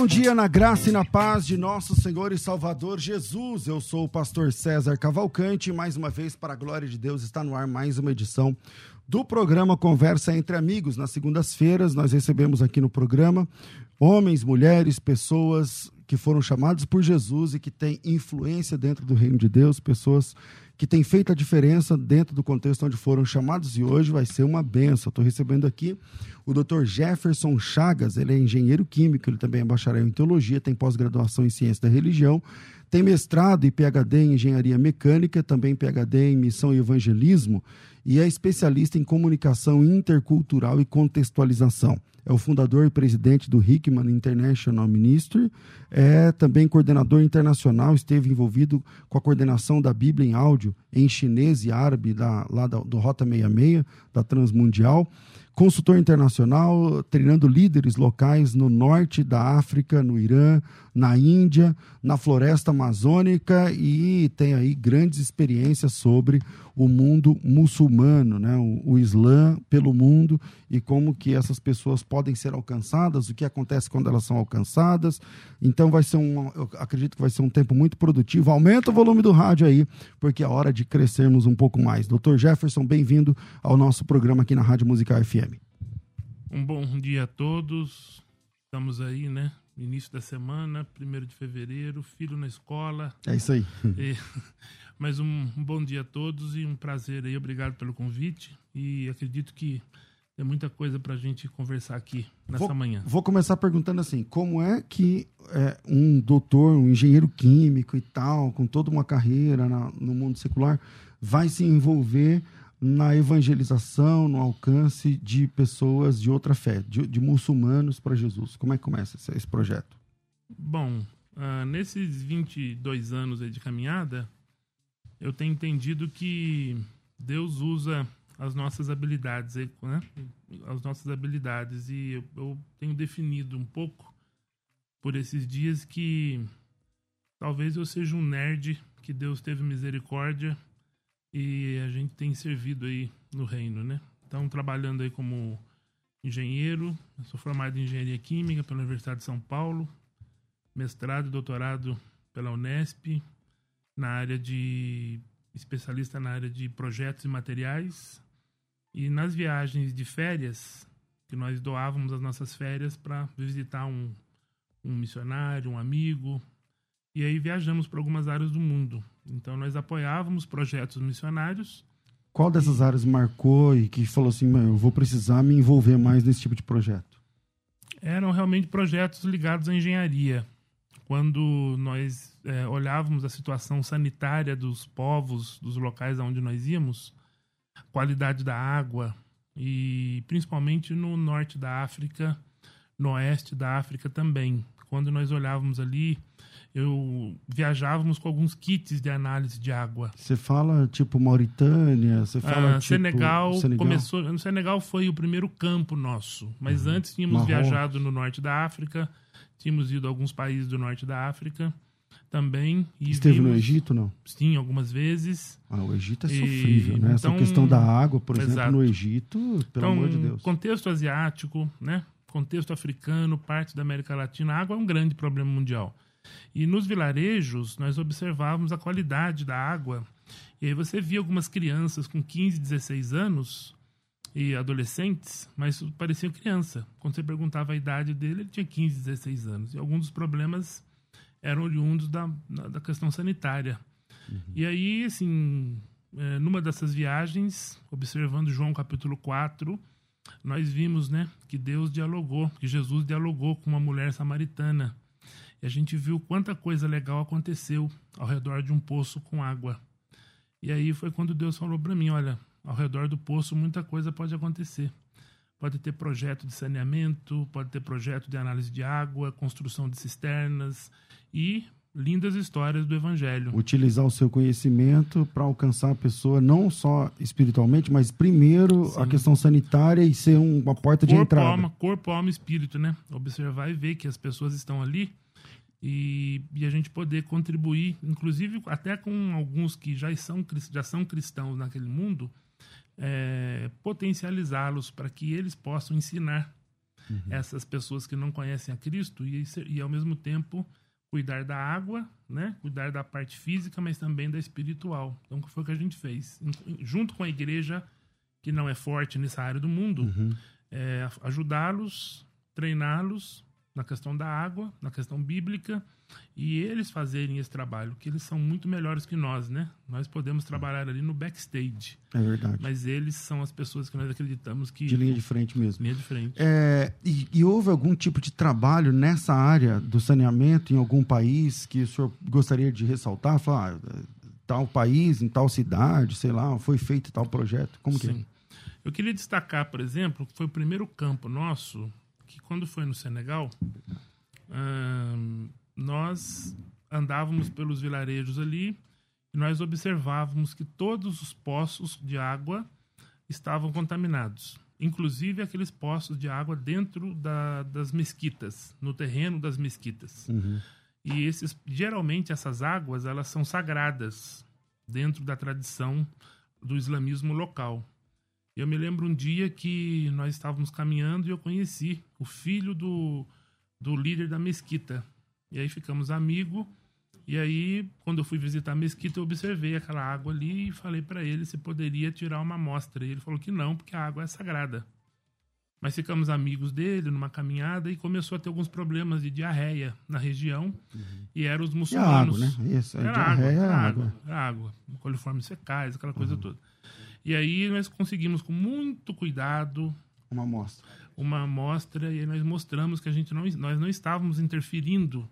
Bom dia na graça e na paz de nosso Senhor e Salvador Jesus. Eu sou o pastor César Cavalcante mais uma vez, para a glória de Deus, está no ar mais uma edição do programa Conversa entre Amigos. Nas segundas-feiras, nós recebemos aqui no programa homens, mulheres, pessoas que foram chamados por Jesus e que têm influência dentro do reino de Deus, pessoas que têm feito a diferença dentro do contexto onde foram chamados e hoje vai ser uma benção. Estou recebendo aqui o Dr. Jefferson Chagas, ele é engenheiro químico, ele também é bacharel em teologia, tem pós-graduação em ciência da religião, tem mestrado e PhD em engenharia mecânica, também PhD em missão e evangelismo e é especialista em comunicação intercultural e contextualização. É o fundador e presidente do Hickman International Ministry, é também coordenador internacional, esteve envolvido com a coordenação da Bíblia em áudio em chinês e árabe da, lá da, do Rota 66, da Transmundial, consultor internacional, treinando líderes locais no norte da África, no Irã, na Índia, na floresta amazônica e tem aí grandes experiências sobre o mundo muçulmano, né? o, o Islã pelo mundo e como que essas pessoas podem ser alcançadas, o que acontece quando elas são alcançadas. Então vai ser um, eu acredito que vai ser um tempo muito produtivo. Aumenta o volume do rádio aí, porque é hora de crescermos um pouco mais. Doutor Jefferson, bem-vindo ao nosso programa aqui na Rádio Musical FM. Um bom dia a todos. Estamos aí, né? Início da semana, 1 de fevereiro, filho na escola. É isso aí. E, mas um, um, bom dia a todos e um prazer aí. Obrigado pelo convite. E acredito que tem muita coisa para a gente conversar aqui nessa vou, manhã. Vou começar perguntando assim: como é que é, um doutor, um engenheiro químico e tal, com toda uma carreira na, no mundo secular, vai se envolver na evangelização, no alcance de pessoas de outra fé, de, de muçulmanos para Jesus? Como é que começa esse, esse projeto? Bom, uh, nesses 22 anos de caminhada, eu tenho entendido que Deus usa as nossas habilidades, né? as nossas habilidades, e eu, eu tenho definido um pouco por esses dias que talvez eu seja um nerd que Deus teve misericórdia e a gente tem servido aí no reino, né? Então, trabalhando aí como engenheiro, sou formado em engenharia química pela Universidade de São Paulo, mestrado e doutorado pela Unesp, na área de especialista na área de projetos e materiais. E nas viagens de férias, que nós doávamos as nossas férias para visitar um, um missionário, um amigo, e aí viajamos para algumas áreas do mundo. Então nós apoiávamos projetos missionários. Qual dessas áreas marcou e que falou assim, eu vou precisar me envolver mais nesse tipo de projeto? Eram realmente projetos ligados à engenharia. Quando nós é, olhávamos a situação sanitária dos povos, dos locais aonde nós íamos, qualidade da água e principalmente no norte da África, no oeste da África também. Quando nós olhávamos ali eu viajávamos com alguns kits de análise de água. Você fala tipo Mauritânia, você fala ah, tipo Senegal, Senegal, começou, no Senegal foi o primeiro campo nosso, mas uhum. antes tínhamos Marrocos. viajado no norte da África, tínhamos ido a alguns países do norte da África também. Esteve vimos, no Egito, não? Sim, algumas vezes. Ah, o Egito é sofrível, e, né? Essa então, questão da água, por exato. exemplo, no Egito, pelo então, amor de Deus. Contexto asiático, né? Contexto africano, parte da América Latina, a água é um grande problema mundial. E nos vilarejos, nós observávamos a qualidade da água. E aí você via algumas crianças com 15, 16 anos e adolescentes, mas pareciam criança. Quando você perguntava a idade dele, ele tinha 15, 16 anos. E alguns dos problemas eram oriundos da, da questão sanitária. Uhum. E aí, assim, é, numa dessas viagens, observando João capítulo 4, nós vimos né, que Deus dialogou, que Jesus dialogou com uma mulher samaritana. E a gente viu quanta coisa legal aconteceu ao redor de um poço com água. E aí foi quando Deus falou para mim, olha, ao redor do poço muita coisa pode acontecer. Pode ter projeto de saneamento, pode ter projeto de análise de água, construção de cisternas e lindas histórias do evangelho. Utilizar o seu conhecimento para alcançar a pessoa não só espiritualmente, mas primeiro Sim. a questão sanitária e ser uma porta corpo, de entrada. Alma, corpo, alma e espírito, né? Observar e ver que as pessoas estão ali e, e, a gente poder contribuir, inclusive até com alguns que já são, já são cristãos naquele mundo, é, potencializá-los para que eles possam ensinar uhum. essas pessoas que não conhecem a Cristo e, e, ao mesmo tempo, cuidar da água, né? cuidar da parte física, mas também da espiritual. Então, foi o que a gente fez. Junto com a igreja, que não é forte nessa área do mundo, uhum. é, ajudá-los, treiná-los na questão da água, na questão bíblica, e eles fazerem esse trabalho, que eles são muito melhores que nós, né? Nós podemos trabalhar ali no backstage. É verdade. Mas eles são as pessoas que nós acreditamos que. De linha de frente mesmo. Linha de frente. É, e, e, houve algum tipo de trabalho nessa área do saneamento em algum país que o senhor gostaria de ressaltar? Falar, ah, tal país, em tal cidade, sei lá, foi feito tal projeto? Como Sim. que é? Eu queria destacar, por exemplo, que foi o primeiro campo nosso que quando foi no Senegal, hum, nós andávamos pelos vilarejos ali e nós observávamos que todos os poços de água estavam contaminados, inclusive aqueles poços de água dentro da, das mesquitas, no terreno das mesquitas. Uhum. E esses, geralmente essas águas elas são sagradas dentro da tradição do islamismo local. Eu me lembro um dia que nós estávamos caminhando e eu conheci o filho do, do líder da mesquita. E aí ficamos amigos. E aí, quando eu fui visitar a mesquita, eu observei aquela água ali e falei para ele se poderia tirar uma amostra. E ele falou que não, porque a água é sagrada. Mas ficamos amigos dele numa caminhada e começou a ter alguns problemas de diarreia na região. Uhum. E eram os muçulmanos. E água, né? Isso, era diarreia água, é água. Água, água, coliformes fecais, aquela coisa uhum. toda. E aí nós conseguimos com muito cuidado uma amostra. Uma amostra e aí nós mostramos que a gente não nós não estávamos interferindo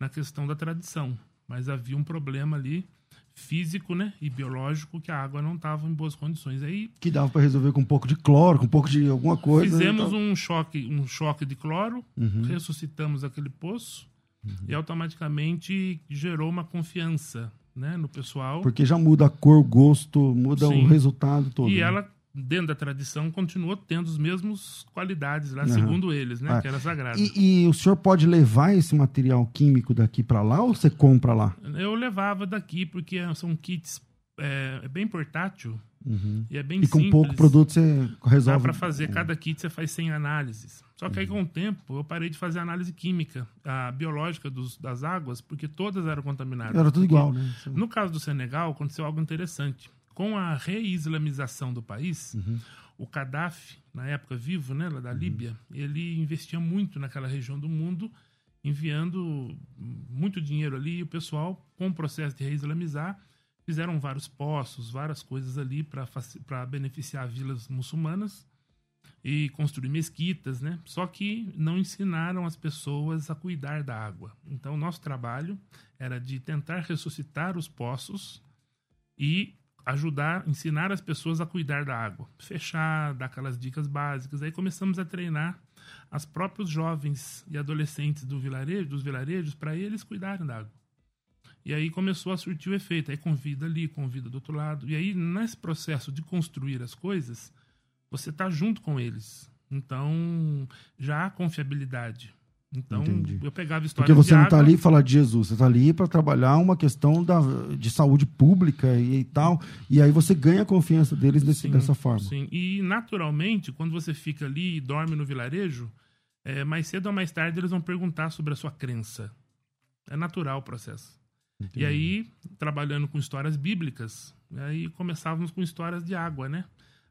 na questão da tradição, mas havia um problema ali físico, né, e biológico que a água não estava em boas condições. Aí que dava para resolver com um pouco de cloro, com um pouco de alguma coisa. Né, Fizemos um choque, um choque de cloro, uhum. ressuscitamos aquele poço uhum. e automaticamente gerou uma confiança né, no pessoal. Porque já muda a cor, o gosto, muda Sim. o resultado todo. E né? ela, dentro da tradição, continuou tendo as mesmas qualidades lá, uhum. segundo eles, né, ah. que era sagrado. E, e, o senhor pode levar esse material químico daqui para lá ou você compra lá? Eu levava daqui porque são kits é, é bem portátil uhum. e é bem e simples. E com pouco produto você resolve. Dá para fazer, cada kit você faz 100 análises. Só que aí, com o tempo, eu parei de fazer análise química, a biológica dos, das águas, porque todas eram contaminadas. Era tudo igual, né? No caso do Senegal, aconteceu algo interessante. Com a reislamização do país, uhum. o Gaddafi, na época vivo, né, lá da uhum. Líbia, ele investia muito naquela região do mundo, enviando muito dinheiro ali, e o pessoal, com o processo de reislamizar, fizeram vários poços, várias coisas ali para beneficiar vilas muçulmanas e construir mesquitas, né? Só que não ensinaram as pessoas a cuidar da água. Então, nosso trabalho era de tentar ressuscitar os poços e ajudar, ensinar as pessoas a cuidar da água, fechar, dar aquelas dicas básicas. Aí começamos a treinar as próprios jovens e adolescentes do vilarejo, dos vilarejos para eles cuidarem da água. E aí começou a surtir o efeito. Aí convida ali, convida do outro lado. E aí, nesse processo de construir as coisas, você está junto com eles. Então, já há confiabilidade. Então, Entendi. eu pegava histórias Porque você não está ali falar de Jesus, você está ali para trabalhar uma questão da, de saúde pública e, e, tal, e aí você ganha a confiança deles desse, sim, dessa forma. Sim, e naturalmente, quando você fica ali e dorme no vilarejo, é, mais cedo ou mais tarde eles vão perguntar sobre a sua crença. É natural o processo. Entendi. E aí, trabalhando com histórias bíblicas, aí começávamos com histórias de água, né?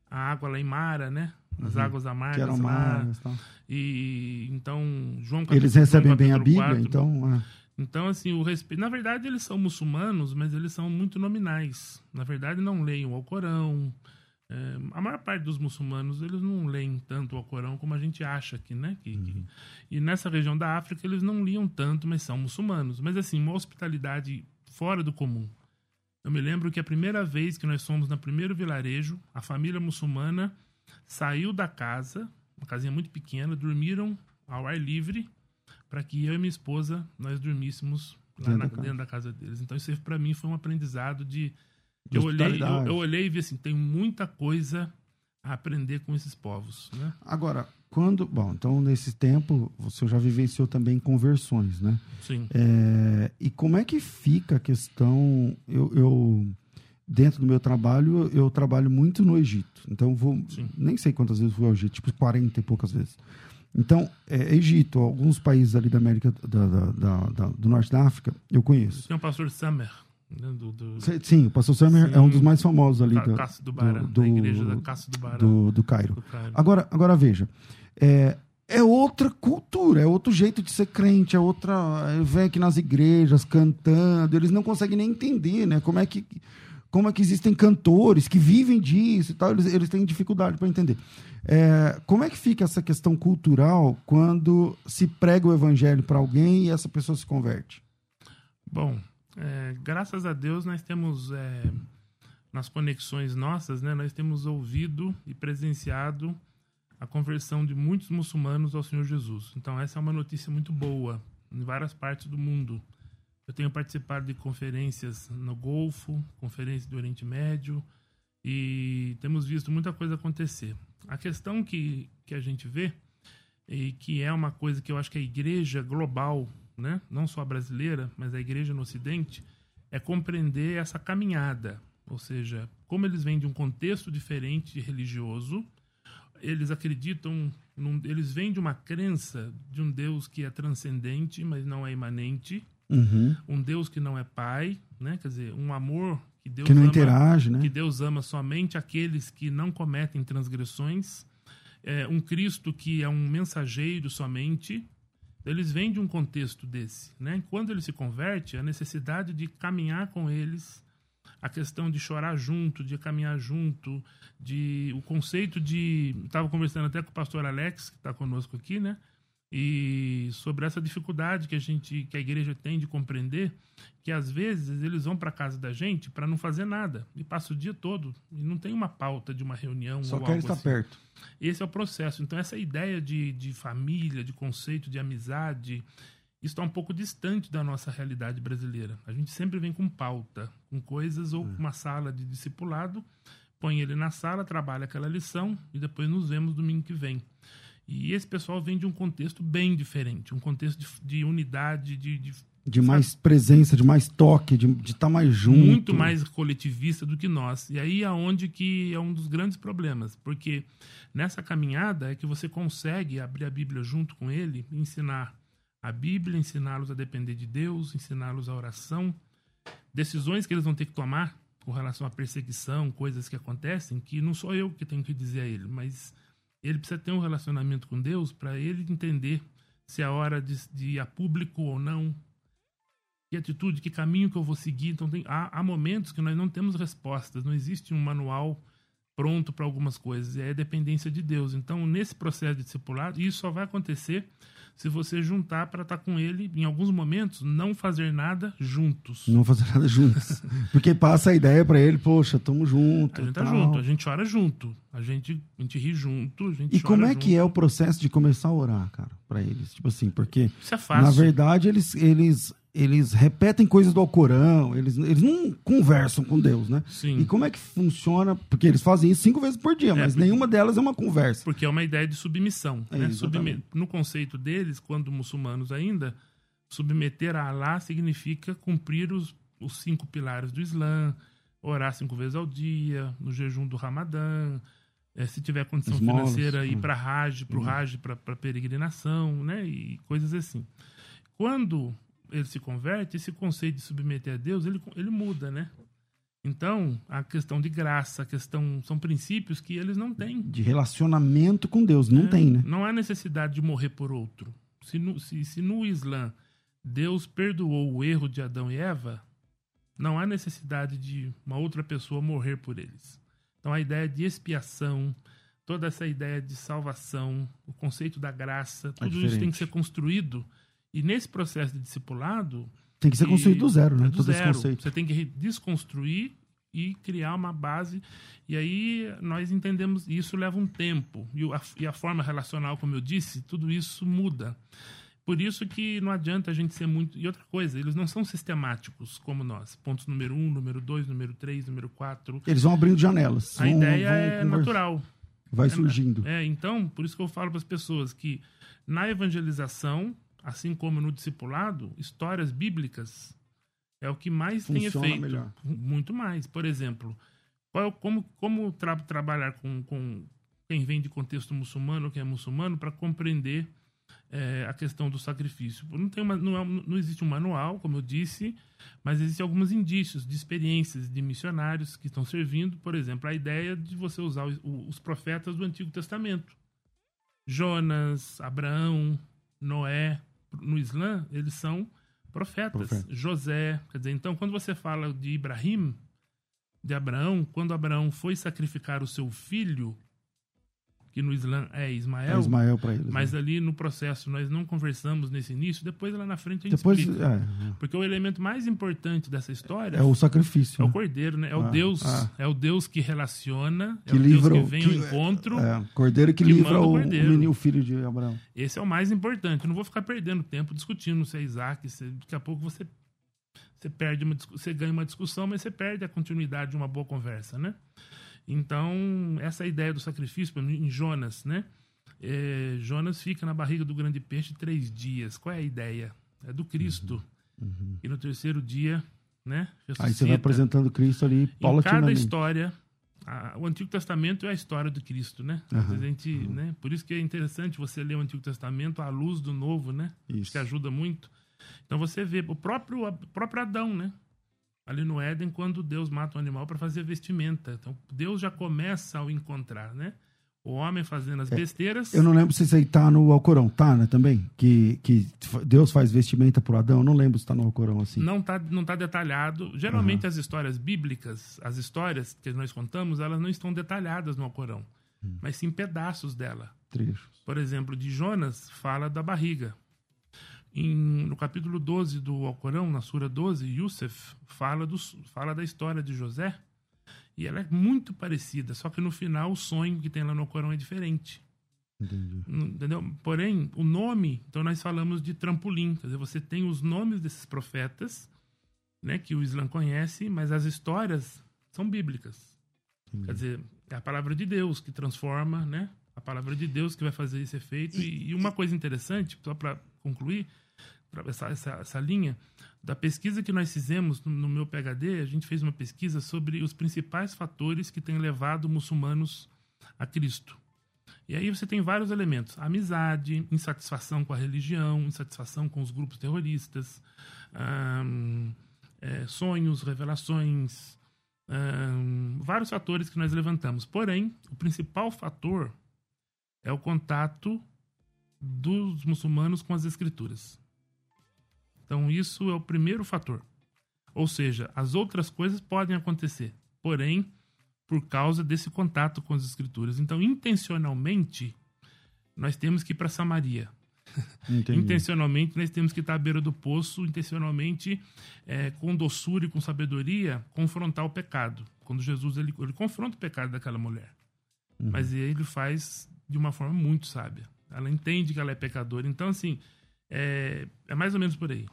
A água lá em Mara, né? As uhum. águas amargas. Que eram amargas, tá. E então João Eles recebem bem a Bíblia, 4, então. É. Então assim o respeito. Na verdade eles são muçulmanos, mas eles são muito nominais. Na verdade não leem o Alcorão. É, a maior parte dos muçulmanos eles não leem tanto o Alcorão como a gente acha aqui, né? Que, uhum. que, e nessa região da África eles não liam tanto, mas são muçulmanos. Mas assim uma hospitalidade fora do comum Eu me lembro que a primeira vez que nós fomos no primeiro vilarejo, a família muçulmana saiu da casa, uma casinha muito pequena, dormiram ao ar livre para que eu e minha esposa nós dormíssemos lá Dentro na- da casa. dentro da casa deles. Então isso para mim foi um aprendizado de De eu olhei, eu, eu olhei e vi assim, tem muita coisa a aprender com esses povos, né? Agora, quando. Bom, então nesse tempo você já vivenciou também conversões, né? Sim. É, e como é que fica a questão? Eu, eu- dentro do meu trabalho, eu trabalho muito no Egito. Então, vou, Sim. nem sei quantas vezes fui ao Egito, tipo 40 e poucas vezes. Então, é, Egito, alguns países ali da América, da- da- da- do Norte da África, eu conheço. Tem o pastor Summer, né, do, do, Cê- Sim, o pastor Summer Sim. é um dos mais famosos ali Ca- do, Cássio do Bará, do- da igreja da Cássio do Bará. do, do Cairo. do Cairo. Agora, agora veja, é, é outra cultura, é outro jeito de ser crente, é outra. Vem aqui nas igrejas cantando, eles não conseguem nem entender, né? Como é que, como é que existem cantores que vivem disso e tal, eles, eles têm dificuldade para entender. É, como é que fica essa questão cultural quando se prega o evangelho para alguém e essa pessoa se converte? Bom, é, graças a Deus nós temos, é, nas conexões nossas, né, nós temos ouvido e presenciado a conversão de muitos muçulmanos ao Senhor Jesus. Então essa é uma notícia muito boa em várias partes do mundo. Eu tenho participado de conferências no Golfo, conferências do Oriente Médio, e temos visto muita coisa acontecer. A questão que, que a gente vê, e que é uma coisa que eu acho que a igreja global, né, não só a brasileira, mas a igreja no Ocidente, é compreender essa caminhada. Ou seja, como eles vêm de um contexto diferente religioso, eles acreditam, num, eles vêm de uma crença de um Deus que é transcendente, mas não é imanente, Uhum. um Deus que não é pai, né? Quer dizer, um amor que Deus Que não ama, interage, né? que Deus ama somente aqueles que não cometem transgressões, é, um Cristo que é um mensageiro somente. Eles vêm de um contexto desse, né? Quando ele se converte, a necessidade de caminhar com eles, a questão de chorar junto, de caminhar junto, de o conceito de, estava conversando até com o pastor Alex que está conosco aqui, né? E sobre essa dificuldade que a gente, que a igreja tem de compreender, que às vezes eles vão para casa da gente para não fazer nada e passa o dia todo e não tem uma pauta de uma reunião Só ou quer estar assim. perto. Esse é o processo. Então, essa ideia de, de família, de conceito de amizade, está um pouco distante da nossa realidade brasileira. A gente sempre vem com pauta, com coisas ou com uma sala de discipulado, põe ele na sala, trabalha aquela lição e depois nos vemos domingo que vem. E esse pessoal vem de um contexto bem diferente, um contexto de, de unidade, de, de De mais presença, de mais toque, de estar mais junto. muito mais coletivista do que nós. E aí é onde que é um dos grandes problemas, porque nessa caminhada é que você consegue abrir a Bíblia junto com ele, ensinar a Bíblia, ensiná-los a depender de Deus, ensiná-los a oração, decisões que eles vão ter que tomar com relação à perseguição, coisas que acontecem, que não sou eu que tenho que dizer a ele, mas ele precisa ter um relacionamento com Deus para ele entender se é hora de, de ir a público ou não, que atitude, que caminho que eu vou seguir. Então, tem, há, há momentos que nós não temos respostas, não existe um manual pronto para algumas coisas, é dependência de Deus. Então, nesse processo de discipulado, isso só vai acontecer se você juntar para estar com ele, em alguns momentos, não fazer nada juntos. Não fazer nada juntos. Porque passa a ideia pra ele, poxa, tamo junto. A gente tá tal. junto, a gente chora junto, a gente, a gente ri junto, a gente E como é junto. que é o processo de começar a orar, cara, pra eles? Tipo assim, porque Isso é fácil. na verdade eles, eles, eles repetem coisas do Alcorão, eles, eles não conversam com Deus, né? Sim. E como é que funciona? Porque eles fazem isso cinco vezes por dia, mas porque- nenhuma delas é uma conversa. Porque é uma ideia de submissão. É, né? exatamente. Subme- No conceito deles, quando muçulmanos ainda, submeter a Allah significa cumprir os, os cinco pilares do Islã, orar cinco vezes ao dia, no jejum do Ramadã, eh, se tiver condição financeira, ir hum. para Hajj, para o Hajj, para peregrinação, né? E coisas assim. Quando ele se converte, esse conceito de submeter a Deus, ele, ele muda, né? Então, a questão de graça, a questão são princípios que eles não têm. De relacionamento com Deus, não É, tem, né? Não há necessidade de morrer por outro. Se no, se, se no Islã Deus perdoou o erro de Adão e Eva, não há necessidade de uma outra pessoa morrer por eles. Então a ideia de expiação, toda essa ideia de salvação, o conceito da graça, tudo isso tem que ser construído. E nesse processo de discipulado, Tem que ser construído do zero, né? É do Todo esse zero. conceito. Você tem que desconstruir e criar uma base. E aí nós entendemos, e isso leva um tempo. E a, e a forma relacional, como eu disse, tudo isso muda. Por isso que não adianta a gente ser muito. E outra coisa, eles não são sistemáticos como nós. Pontos número um, número dois, número três, número quatro. Eles vão abrindo janelas. A vão- ideia vão é conversar. natural. Vai surgindo. É, então, por isso que eu falo para as pessoas que na evangelização, assim como no discipulado, histórias bíblicas é o que mais tem Funciona efeito. melhor. Muito mais. Por exemplo, qual o- como, como tra- trabalhar com, com quem vem de contexto muçulmano, quem é muçulmano, para compreender é, a questão do sacrifício. Não, tem uma, não, é não existe um manual, como eu disse, mas existem alguns indícios de experiências de missionários que estão servindo. Por exemplo, a ideia de você usar os, os profetas do Antigo Testamento. Jonas, Abraão, Noé. No Islã, eles são profetas. Profeta. José. Quer dizer, então, quando você fala de Ibrahim, de Abraão, quando Abraão foi sacrificar o seu filho, que no Islã é Ismael, É Ismael para eles. mas né? ali no processo nós não conversamos nesse início, depois lá na frente a gente Depois explica. é, Porque o elemento mais importante dessa história é o sacrifício. é o né? cordeiro, né? É o Ah, Deus, ah. é o Deus que relaciona, é Que o livra Deus o- que vem que- ao encontro. É, cordeiro que, que livra o o, o menino, o filho de Abraão. Esse é o mais importante. Eu não vou ficar perdendo tempo discutindo se é Isaac, se daqui a pouco você você perde uma você ganha uma discussão, mas você perde a continuidade de uma boa conversa, né? Então, essa é ideia do sacrifício em Jonas, né? É, Jonas fica na barriga do grande peixe três dias. Qual é a ideia? É do Cristo. E no terceiro dia, né? Uhum, Aí você vai ressuscita. apresentando Cristo ali Em cada paulatinamente. história, a- o Antigo Testamento é a história do Cristo, né? A gente, né? Por isso que é interessante você ler o Antigo Testamento à luz do Novo, né? Acho Isso. que ajuda muito. Então você vê o próprio, o próprio Adão, né? Ali no Éden, quando Deus mata um animal para fazer vestimenta. Então Deus já começa ao encontrar, né? O homem fazendo as besteiras. É, Eu não lembro se isso aí tá no Alcorão. Tá, né, também? Que, que Deus faz vestimenta pro Adão. Eu não lembro se tá no Alcorão assim. Não está não tá detalhado. Geralmente as histórias bíblicas, as histórias que nós contamos, elas não estão detalhadas no Alcorão, Hum. mas sim pedaços dela. Trechos. Por exemplo, de Jonas, fala da barriga. Em- no capítulo 12 do Alcorão, na Sura 12, Yusuf fala, dos, fala da história de José. E ela é muito parecida, só que no final o sonho que tem lá no Alcorão é diferente. Entendi. Entendeu? Porém, o nome, então nós falamos de trampolim. Quer dizer, você tem os nomes desses profetas, né, que o Islã conhece, mas as histórias são bíblicas. Quer dizer, é a palavra de Deus que transforma, né? A palavra de Deus que vai fazer esse efeito. E, e uma coisa interessante, só para concluir, pra essa, essa, linha, da pesquisa que nós fizemos no, no meu PhD, a gente fez uma pesquisa sobre os principais fatores que têm levado muçulmanos a Cristo. E aí você tem vários elementos: amizade, insatisfação com a religião, insatisfação com os grupos terroristas, ahn, é, sonhos, revelações, vários fatores que nós levantamos. Porém, o principal fator é o contato dos muçulmanos com as escrituras. Então, isso é o primeiro fator. Ou seja, as outras coisas podem acontecer, porém, por causa desse contato com as escrituras. Então, intencionalmente, nós temos que ir para Samaria. Intencionalmente, nós temos que estar à beira do poço, intencionalmente, é, com doçura e com sabedoria, confrontar o pecado. Quando Jesus ele, ele confronta o pecado daquela mulher. Mas ele faz de uma forma muito sábia. Ela entende que ela é pecadora. Então, assim, é, é mais ou menos por aí.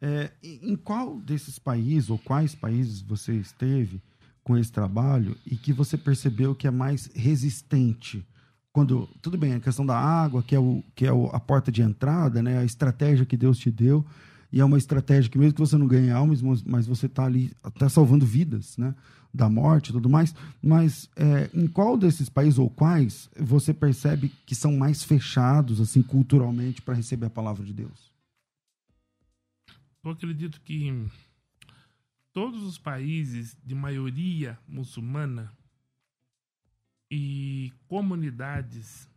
É, em qual desses países ou quais países você esteve com esse trabalho e que você percebeu que é mais resistente? Quando tudo bem, a questão da água, que é, o, que é o- a porta de entrada, né, a estratégia que Deus te deu, e é uma estratégia que mesmo que você não ganhe almas, mas- você está ali até salvando vidas, né, da morte e tudo mais. Mas é, em qual desses países ou quais você percebe que são mais fechados assim culturalmente para receber a palavra de Deus? Eu acredito que todos os países de maioria muçulmana e comunidades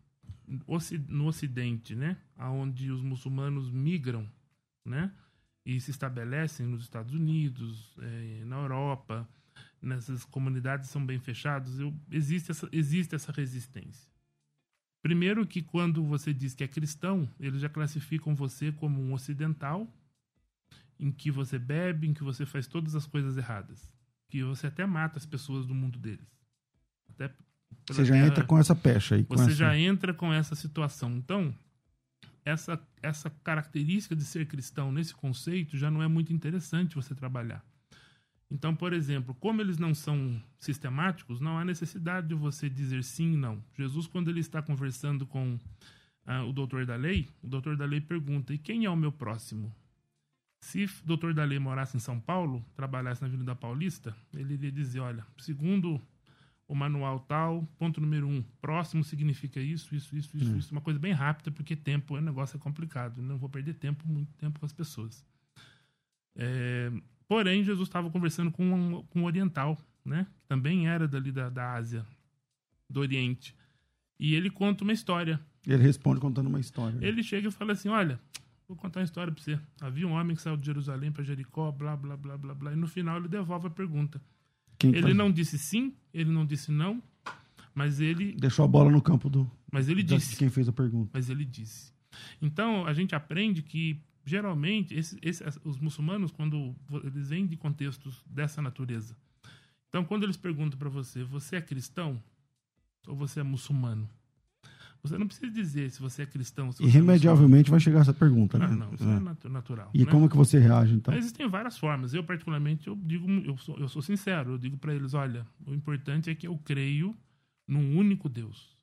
no Ocidente, né, aonde os muçulmanos migram, né, e se estabelecem nos Estados Unidos, eh, na Europa, nessas comunidades são bem fechadas, eu, existe, essa, existe essa resistência. Primeiro que quando você diz que é cristão, eles já classificam você como um ocidental em que você bebe, em que você faz todas as coisas erradas. Que você até mata as pessoas do mundo deles. Até você já entra com essa pecha aí. Você essa... já entra com essa situação. Então, essa, essa característica de ser cristão nesse conceito já não é muito interessante você trabalhar. Então, por exemplo, como eles não são sistemáticos, não há necessidade de você dizer sim e não. Jesus, quando ele está conversando com ah, o doutor da lei, o doutor da lei pergunta: e quem é o meu próximo? Se o doutor da lei morasse em São Paulo, trabalhasse na Avenida Paulista, ele iria dizer: olha, segundo o manual tal, ponto número um, próximo significa isso, isso, isso, isso, hum. isso. Uma coisa bem rápida, porque tempo, o negócio é complicado. Não vou perder tempo, muito tempo com as pessoas. É, porém, Jesus estava conversando com um, com um oriental, né? Que também era dali da, da Ásia, do Oriente. E ele conta uma história. Ele responde contando uma história. Ele chega e fala assim: Olha, vou contar uma história para você. Havia um homem que saiu de Jerusalém para Jericó, blá, blá, blá, blá, blá. E no final ele devolve a pergunta. Quem ele faz? não disse sim, ele não disse não, mas ele. Deixou a bola no campo do. Mas ele disse. Quem fez a pergunta. Mas ele disse. Então a gente aprende que geralmente esse, esse, os muçulmanos quando eles vêm de contextos dessa natureza. Então quando eles perguntam para você, você é cristão ou você é muçulmano? Você não precisa dizer se você é cristão. Se Irremediavelmente vai chegar essa pergunta, não, né? Não, isso é, é natural. E né? como que você reage, então? Mas existem várias formas. Eu, particularmente, eu digo, eu sou, eu sou sincero. Eu digo para eles, olha, o importante é que eu creio num único Deus.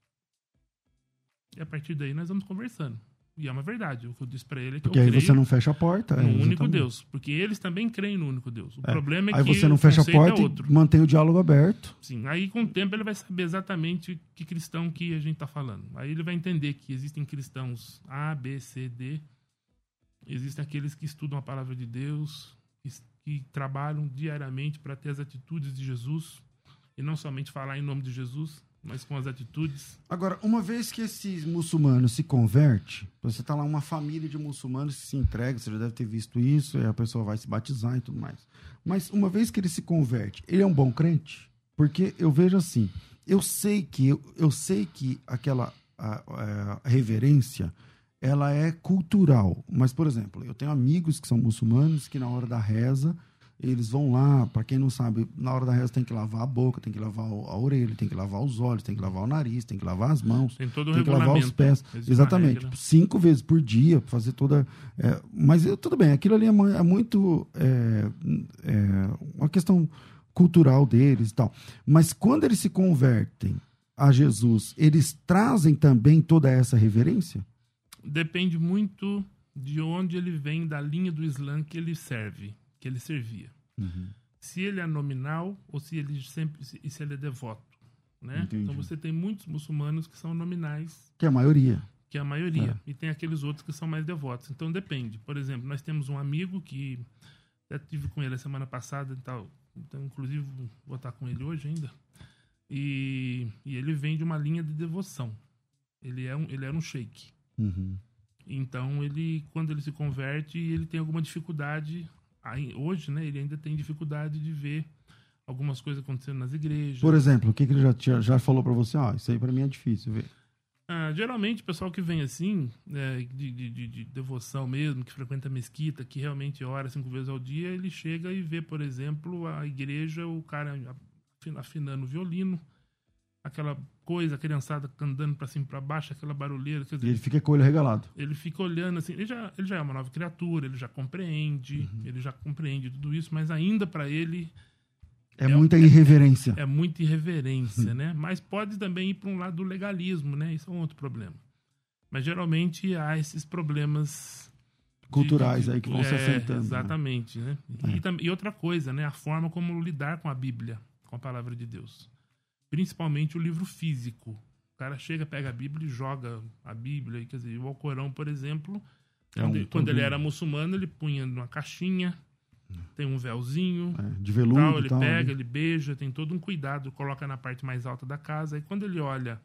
E a partir daí nós vamos conversando. E é uma verdade. O que eu disse para ele é que porque eu aí você não fecha a porta. No é, único Deus. Porque eles também creem no único Deus. O é. problema é aí que. Aí você não fecha a é porta é e mantém o diálogo aberto. Sim. Aí com o tempo ele vai saber exatamente que cristão que a gente está falando. Aí ele vai entender que existem cristãos A, B, C, D. Existem aqueles que estudam a palavra de Deus, que, que trabalham diariamente para ter as atitudes de Jesus. E não somente falar em nome de Jesus, mas com as atitudes. Agora, uma vez que esse muçulmano se converte, você está lá uma família de muçulmanos que se entrega, você já deve ter visto isso, e a pessoa vai se batizar e tudo mais. Mas uma vez que ele se converte, ele é um bom crente? Porque eu vejo assim, eu sei que eu, eu sei que aquela a, a reverência ela é cultural, mas por exemplo, eu tenho amigos que são muçulmanos que na hora da reza eles vão lá, para quem não sabe, na hora da reza tem que lavar a boca, tem que lavar a orelha, tem que lavar os olhos, tem que lavar o nariz, tem que lavar as mãos, tem, todo tem que lavar os pés. Exatamente, tipo, cinco vezes por dia, fazer toda. É, mas tudo bem, aquilo ali é, é muito. É, é, uma questão cultural deles e tal. Mas quando eles se convertem a Jesus, eles trazem também toda essa reverência? Depende muito de onde ele vem, da linha do Islã que ele serve que ele servia. Uhum. Se ele é nominal ou se ele sempre se, se ele é devoto, né? Então você tem muitos muçulmanos que são nominais, que é a maioria, que é a maioria, é. e tem aqueles outros que são mais devotos. Então depende. Por exemplo, nós temos um amigo que até tive com ele a semana passada e tal, então inclusive vou estar com ele hoje ainda. E, e ele vem de uma linha de devoção. Ele é um, ele era um sheik. Uhum. Então ele, quando ele se converte, ele tem alguma dificuldade hoje, né, ele ainda tem dificuldade de ver algumas coisas acontecendo nas igrejas. Por exemplo, o que, que ele já, já falou para você? Ah, isso aí para mim é difícil ver. Ah, geralmente, o pessoal que vem assim, é, de, de, de, devoção mesmo, que frequenta a mesquita, que realmente ora cinco vezes ao dia, ele chega e vê, por exemplo, a igreja, o cara afinando o violino, aquela coisa, a criançada andando para cima e para baixo, aquela barulheira. Dizer, e ele fica com o olho regalado. Ele fica olhando assim, ele já, ele já é uma nova criatura, ele já compreende, uhum. ele já compreende tudo isso, mas ainda para ele. É, é muita irreverência. É, é muita irreverência, uhum. né? Mas pode também ir para um lado do legalismo, né? Isso é um outro problema. Mas geralmente há esses problemas culturais de, de, aí que vão é, se assentando. Né? Exatamente, né? né? E, e, outra coisa, né? A forma como lidar com a Bíblia, com a palavra de Deus principalmente o livro físico. O cara chega, pega a Bíblia e joga a Bíblia. Quer dizer, o Alcorão, por exemplo, é quando, um, quando ele era muçulmano, ele punha numa caixinha, tem um véuzinho, é, de veludo, tal, ele tal, pega, né? ele beija, tem todo um cuidado, coloca na parte mais alta da casa. E quando ele olha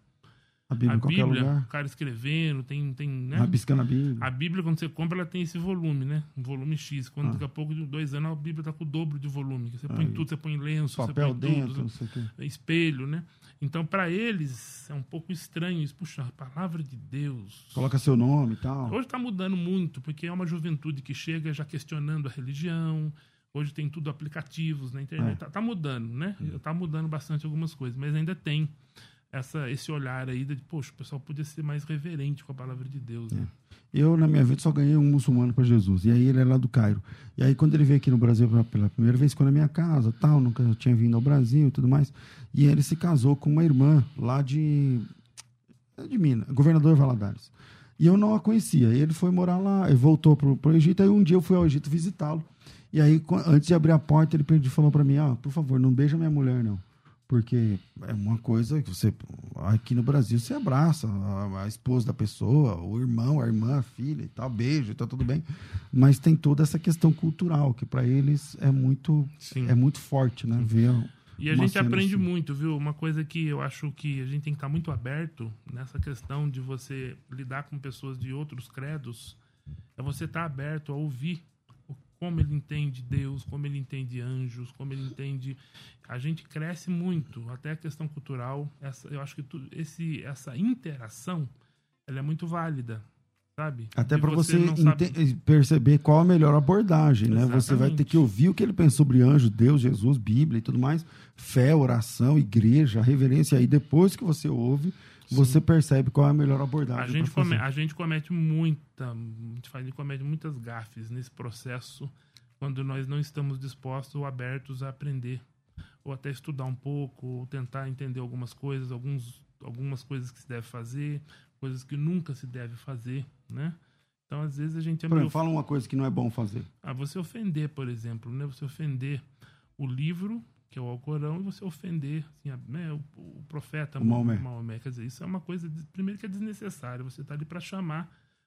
A Bíblia a Bíblia, o cara escrevendo, tem, tem né? Rabiscando a Bíblia. A Bíblia, quando você compra, ela tem esse volume, né? Um volume X. Quando Ah. daqui a pouco, de dois anos, a Bíblia tá com o dobro de volume. Você põe Aí. tudo, você põe lenço, Papel você põe dentro, tudo, não sei o quê. espelho, né? Então, para eles, é um pouco estranho isso. Puxa, a palavra de Deus. Coloca seu nome e tal. Hoje está mudando muito, porque é uma juventude que chega já questionando a religião. Hoje tem tudo aplicativos na internet. É. Tá, tá mudando, né? Tá mudando bastante algumas coisas, mas ainda tem essa, esse olhar aí de, poxa, o pessoal podia ser mais reverente com a palavra de Deus, né? Eu, na minha vida, só ganhei um muçulmano para Jesus. E aí ele é lá do Cairo. E aí, quando ele veio aqui no Brasil pela- primeira vez, ficou na minha casa, tal, nunca tinha vindo ao Brasil e tudo mais. E ele se casou com uma irmã lá de. de Minas, governador Valadares. E eu não a conhecia. Ele foi morar lá, ele voltou pro, pro Egito. Aí um dia eu fui ao Egito visitá-lo. E aí, antes de abrir a porta, ele falou para mim: ah, por favor, não beija minha mulher, não. Porque é uma coisa que você. Aqui no Brasil você abraça a, a esposa da pessoa, o irmão, a irmã, a filha e tal, beijo, tá tudo bem. Mas tem toda essa questão cultural, que para eles é muito, Sim. é muito forte, né? Ver E a gente aprende assim. muito, viu? Uma coisa que eu acho que a gente tem que estar muito aberto nessa questão de você lidar com pessoas de outros credos, é você estar aberto a ouvir como ele entende Deus, como ele entende anjos, como ele entende. A gente cresce muito, até a questão cultural. Essa, eu acho que tu- esse, essa interação ela é muito válida, sabe? Até para você, não sabe- perceber qual a melhor abordagem, né? Você vai ter que ouvir o que ele pensa sobre anjo, Deus, Jesus, Bíblia e tudo mais, fé, oração, igreja, reverência. Aí depois que você ouve, você percebe qual é a melhor abordagem. A gente, come- a gente comete muita, a gente comete muitas gafes nesse processo quando nós não estamos dispostos ou abertos a aprender, ou até estudar um pouco, ou tentar entender algumas coisas, alguns, algumas coisas que se deve fazer, coisas que nunca se deve fazer, né? Então, às vezes a gente é meio fala uma coisa que não é bom fazer. ah, você ofender, por exemplo, né? Você ofender o livro, que é o Alcorão, e você ofender assim, a- né, o, o profeta O Maomé. Quer dizer, isso é uma coisa, primeiro que é desnecessário. Você está ali para chamar,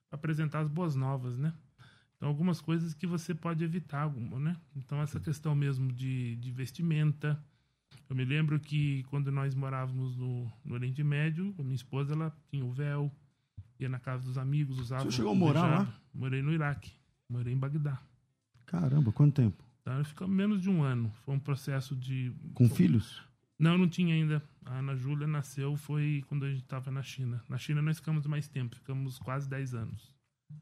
para apresentar as boas novas, né? Então, algumas coisas que você pode evitar, alguma, né? Então, essa questão mesmo de, de vestimenta. Eu me lembro que quando nós morávamos no, no Oriente Médio, a minha esposa, ela tinha o véu, ia na casa dos amigos, usava... Você chegou a morar lá? Morei no Iraque. Morei em Bagdá. Caramba, quanto tempo? Então, ficamos menos de um ano. Foi um processo de. Com Foi- filhos? Não, não tinha ainda. A Ana Júlia nasceu foi quando a gente estava na China. Na China nós ficamos mais tempo, ficamos quase 10 anos.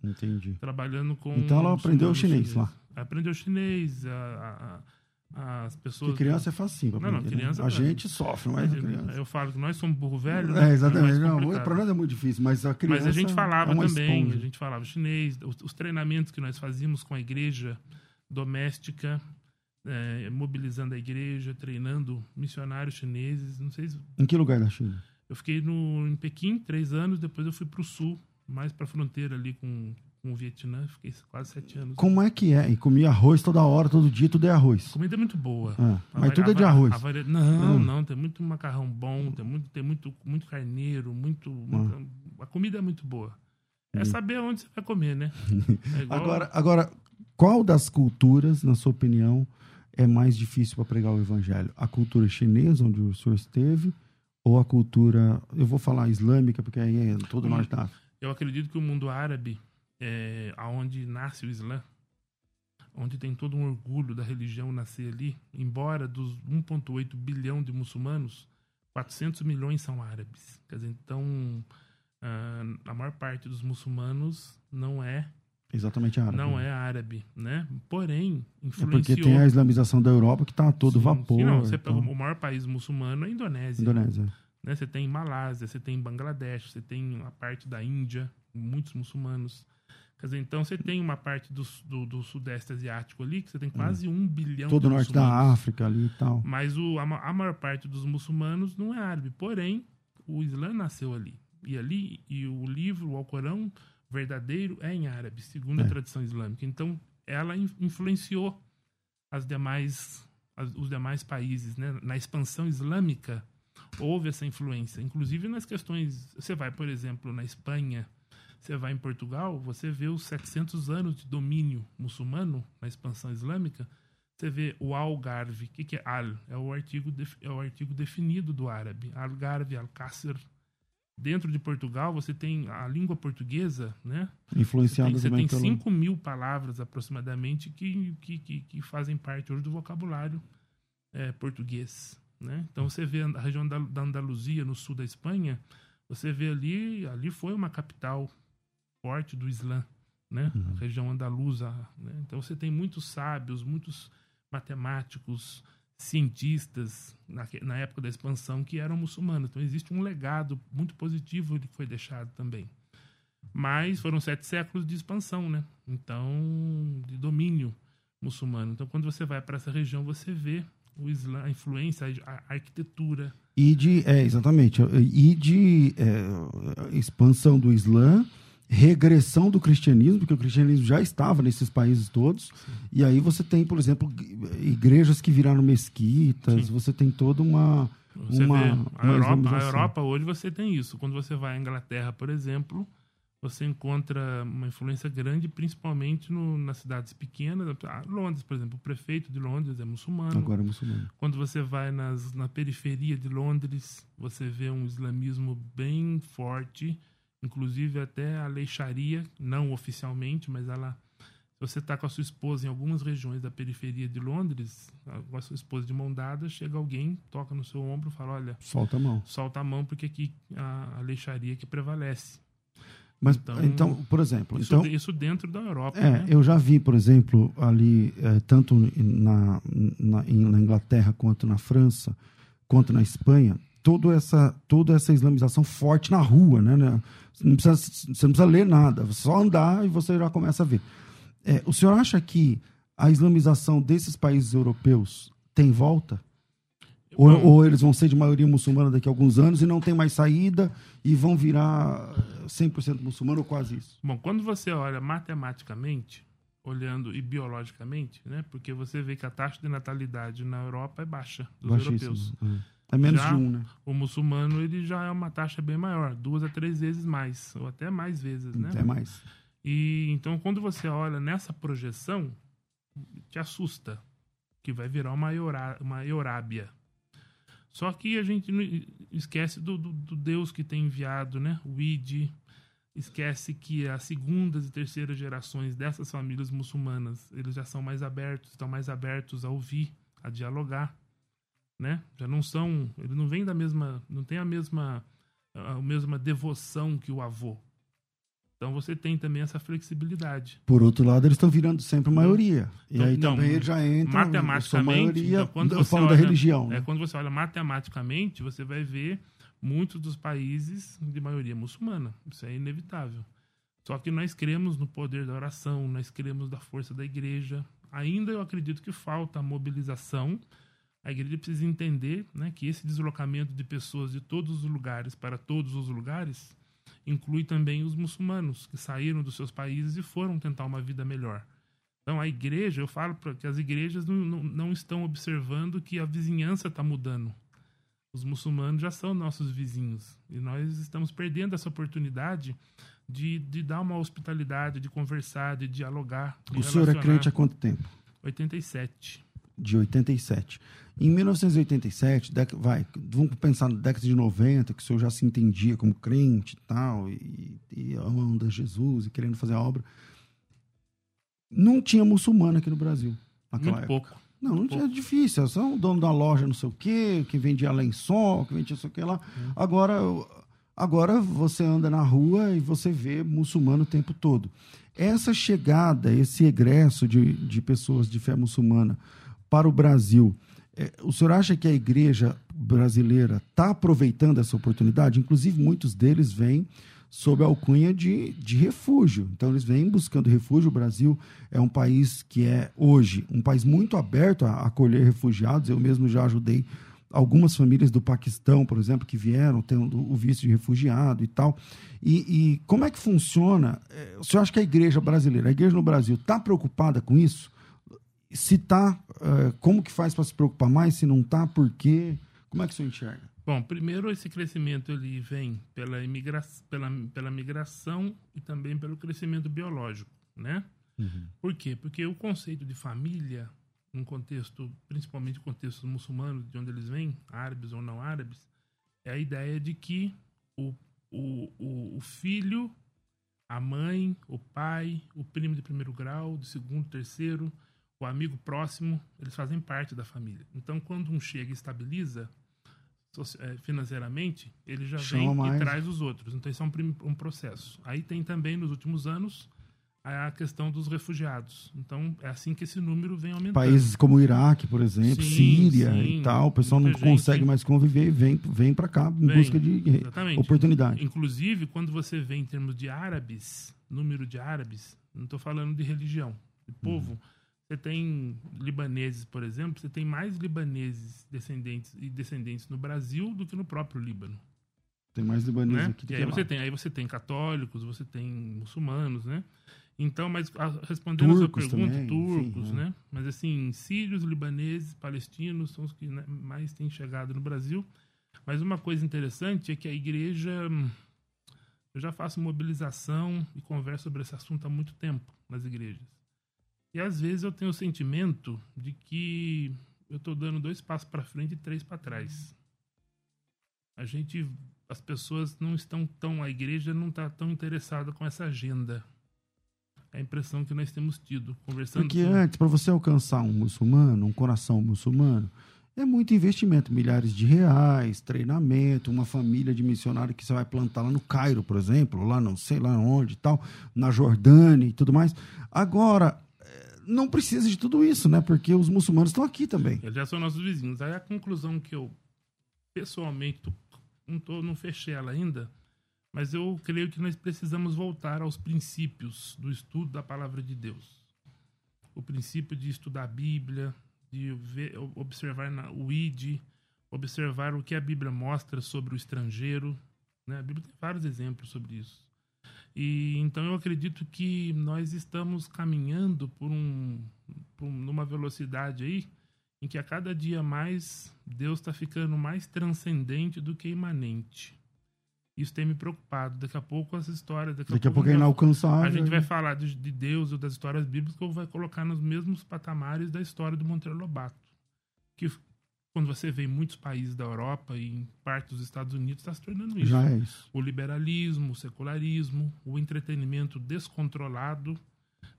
Entendi. Trabalhando com. Então ela aprendeu muçulmanos chinês lá. Aprendeu chinês, a- a- as pessoas. Porque criança é pra Não, não, né? criança A é- gente sofre, mas. Eu falo que nós somos burro velho, né? É, exatamente. complicado. pra nós é muito difícil, mas a criança Mas a gente falava é também, esponja. a gente falava chinês, os, os treinamentos que nós fazíamos com a igreja doméstica, eh, mobilizando a igreja, treinando missionários chineses. Não sei se Em que lugar da China? eu fiquei no, em Pequim três anos, depois eu fui para o sul, mais para a fronteira ali com, com o Vietnã. Fiquei quase sete anos. Como é que é? E comia arroz toda hora, todo dia, tudo é arroz. A comida é muito boa. Ah, mas tudo é de arroz. a vari- Não, Hum. não, tem muito macarrão bom, tem muito, tem muito, muito carneiro, muito. Hum. A comida é muito boa. É saber onde você vai comer, né? É igual- Agora, agora, qual das culturas, na sua opinião, é mais difícil para pregar o evangelho? A cultura chinesa, onde o senhor esteve, ou a cultura, eu vou falar islâmica, porque aí é todo o norte da África. Eu acredito que o mundo árabe, é, aonde nasce o Islã, onde tem todo um orgulho da religião nascer ali, embora dos 1,8 bilhão de muçulmanos, 400 milhões são árabes. Quer dizer, então, ah, a maior parte dos muçulmanos não é Exatamente árabe. não é árabe, né? Porém, É influenciou... porque tem a islamização da Europa que está a todo Sim, vapor. sim, não, você então, o maior país muçulmano é a Indonésia. Indonésia. né? Você tem Malásia, você tem Bangladesh, você tem a parte da Índia, muitos muçulmanos. Quer dizer, então você tem uma parte do, do, do Sudeste Asiático ali, que você tem quase um bilhão Todo de o norte da. África ali e tal. Mas o, a, a maior parte dos muçulmanos não é árabe. Porém, o Islã nasceu ali. E ali, e o livro, o Alcorão verdadeiro, é em árabe, segundo É. a tradição islâmica. Então, ela in- influenciou as demais, as- os demais países. Né? Na expansão islâmica, houve essa influência. Inclusive nas questões. Você vai, por exemplo, na Espanha, você vai em Portugal, você vê os 700 anos de domínio muçulmano na expansão islâmica. Você vê o algarve. O que, que é al? É o, artigo é o artigo definido do árabe. Algarve, alcácer. Dentro de Portugal, você tem a língua portuguesa, né? Influenciada Você tem, você tem pelo... 5 mil palavras aproximadamente que, que, que, que fazem parte hoje do vocabulário é, português. Né? Então você vê a região da, da Andaluzia, no sul da Espanha, você vê ali, ali foi uma capital forte do Islã, né? A região andaluza. Né? Então você tem muitos sábios, muitos matemáticos, cientistas na, na época da expansão que eram muçulmanos. Então existe um legado muito positivo que foi deixado também. Mas foram sete séculos de expansão, né? Então, de domínio muçulmano. Então, quando você vai para essa região, você vê o Islã, a influência, a arquitetura. E de, é, exatamente, e de é, expansão do Islã, regressão do cristianismo, porque o cristianismo já estava nesses países todos, e aí você tem, por exemplo, igrejas que viraram mesquitas, Sim. você tem toda uma... Você uma, vê, a uma Europa, a. Europa hoje você tem isso. Quando você vai à Inglaterra, por exemplo, você encontra uma influência grande, principalmente no, nas cidades pequenas. Ah, Londres, por exemplo, o prefeito de Londres é muçulmano. Agora é muçulmano. Quando você vai nas, na periferia de Londres, você vê um islamismo bem forte, inclusive até a lei Sharia, não oficialmente, mas ela. Se você está com a sua esposa em algumas regiões da periferia de Londres, com a sua esposa de mão dada, chega alguém, toca no seu ombro e fala: Olha, Solta a mão. solta a mão porque aqui a, a lei Sharia que prevalece. Mas, então, Então, por exemplo, Isso, então, isso dentro da Europa. É, né? eu já vi, por exemplo, ali, é, tanto na, na, na Inglaterra quanto na França, quanto na Espanha, toda essa, toda essa islamização forte na rua, né? né? Você, não precisa, você não precisa ler nada, só andar e você já começa a ver. É, o senhor acha que a islamização desses países europeus tem volta? Ou, ou eles vão ser de maioria muçulmana daqui a alguns anos e não tem mais saída e vão virar 100% muçulmano ou quase isso? Bom, quando você olha matematicamente, olhando e biologicamente, né? Porque você vê que a taxa de natalidade na Europa é baixa dos Baixíssimo. europeus. É, É menos Já de um, né? O muçulmano ele já é uma taxa bem maior, duas a três vezes mais, ou até mais vezes, né? Até mais. E então quando você olha nessa projeção, te assusta que vai virar uma, Eura, uma Eurábia. Só que a gente esquece do, do, do Deus que tem enviado, né? O ID, esquece que as segundas e terceiras gerações dessas famílias muçulmanas, eles já são mais abertos, estão mais abertos a ouvir, a dialogar, né? Já não são, eles não vêm da mesma, não tem a mesma a mesma devoção que o avô. Então você tem também essa flexibilidade. Por outro lado, eles estão virando sempre maioria. E Então, aí não, também ele já entra. matematicamente, maioria. então, quando eu você falo da olha- religião. É, né? quando você olha matematicamente, você vai ver muitos dos países de maioria muçulmana. Isso é inevitável. Só que nós cremos no poder da oração, nós cremos da força da igreja. Ainda eu acredito que falta a mobilização. A igreja precisa entender né, que esse deslocamento de pessoas de todos os lugares para todos os lugares inclui também os muçulmanos que saíram dos seus países e foram tentar uma vida melhor. Então a igreja, eu falo que as igrejas não, não, não estão observando que a vizinhança está mudando. Os muçulmanos já são nossos vizinhos e nós estamos perdendo essa oportunidade de, de dar uma hospitalidade, de conversar, de dialogar. De O senhor é crente há quanto tempo? 87. De 87. Em 1987, dec- vai, vamos pensar na década de 90, que o senhor já se entendia como crente e tal, e, e amando Jesus e querendo fazer a obra. Não tinha muçulmano aqui no Brasil. Naquela Muito época. pouco. Não, não tinha difícil. É só o dono da loja, não sei o quê, que vendia lençol, que vendia não sei o que lá. Agora, agora você anda na rua e você vê muçulmano o tempo todo. Essa chegada, esse egresso de, de pessoas de fé muçulmana para o Brasil, é, o senhor acha que a igreja brasileira está aproveitando essa oportunidade? Inclusive, muitos deles vêm sob a alcunha de, de refúgio. Então, eles vêm buscando refúgio. O Brasil é um país que é, hoje, um país muito aberto a acolher refugiados. Eu mesmo já ajudei algumas famílias do Paquistão, por exemplo, que vieram tendo o visto de refugiado e tal. E, e como é que funciona? É, O senhor acha que a igreja brasileira, a igreja no Brasil, está preocupada com isso? Se está, como que faz para se preocupar mais? Se não está, por quê? Como é que o senhor enxerga? Bom, primeiro esse crescimento ele vem pela, imigra pela, pela migração e também pelo crescimento biológico, né? Por quê? Porque o conceito de família, num contexto, principalmente contextos muçulmanos, de onde eles vêm, árabes ou não árabes, é a ideia de que o o, o, o filho, a mãe, o pai, o primo de primeiro grau, do segundo, terceiro, o amigo próximo, eles fazem parte da família. Então, quando um chega e estabiliza eh, financeiramente, ele já Chama vem mais. e traz os outros. Então, isso é um, um processo. Aí tem também, nos últimos anos, a questão dos refugiados. Então, é assim que esse número vem aumentando. Países como o Iraque, por exemplo, sim, Síria sim, e tal, o pessoal não gente, consegue mais conviver e vem, vem para cá em vem, busca de exatamente. oportunidade. Inclusive, quando você vê em termos de árabes, número de árabes, não estou falando de religião, de povo. Uhum. Você tem libaneses, por exemplo, você tem mais libaneses descendentes e descendentes no Brasil do que no próprio Líbano. Tem mais libaneses né? aqui do e que aí lá. você tem, aí você tem católicos, você tem muçulmanos, né? Então, mas respondendo turcos a sua pergunta, também, turcos, enfim, né? né? Mas assim, sírios, libaneses, palestinos são os que né, mais têm chegado no Brasil. Mas uma coisa interessante é que a igreja. Eu já faço mobilização e converso sobre esse assunto há muito tempo nas igrejas. E às vezes eu tenho o sentimento de que eu estou dando dois passos para frente e três para trás. A gente, as pessoas não estão tão, a igreja não está tão interessada com essa agenda a impressão que nós temos tido conversando. Porque com... antes, para você alcançar um muçulmano, um coração muçulmano, é muito investimento, milhares de reais, treinamento, uma família de missionário que você vai plantar lá no Cairo, por exemplo, lá não sei lá onde tal, na Jordânia e tudo mais. Agora, não precisa de tudo isso, né? Porque os muçulmanos estão aqui também. Eles já são nossos vizinhos. Aí a conclusão que eu, pessoalmente, não, tô, não fechei ela ainda, mas eu creio que nós precisamos voltar aos princípios do estudo da palavra de Deus. O princípio de estudar a Bíblia, de ver, observar na, o ID, observar o que a Bíblia mostra sobre o estrangeiro. Né? A Bíblia tem vários exemplos sobre isso. E então eu acredito que nós estamos caminhando por um, por numa velocidade aí em que a cada dia mais Deus está ficando mais transcendente do que imanente. Isso tem me preocupado. Daqui a pouco as histórias. Daqui, daqui a, pouco, é inalcançável. A gente vai falar de, de Deus ou das histórias bíblicas ou vai colocar nos mesmos patamares da história do Monteiro Lobato. Que quando você vê em muitos países da Europa e em parte dos Estados Unidos, está se tornando isso. Já é isso. O liberalismo, o secularismo, o entretenimento descontrolado,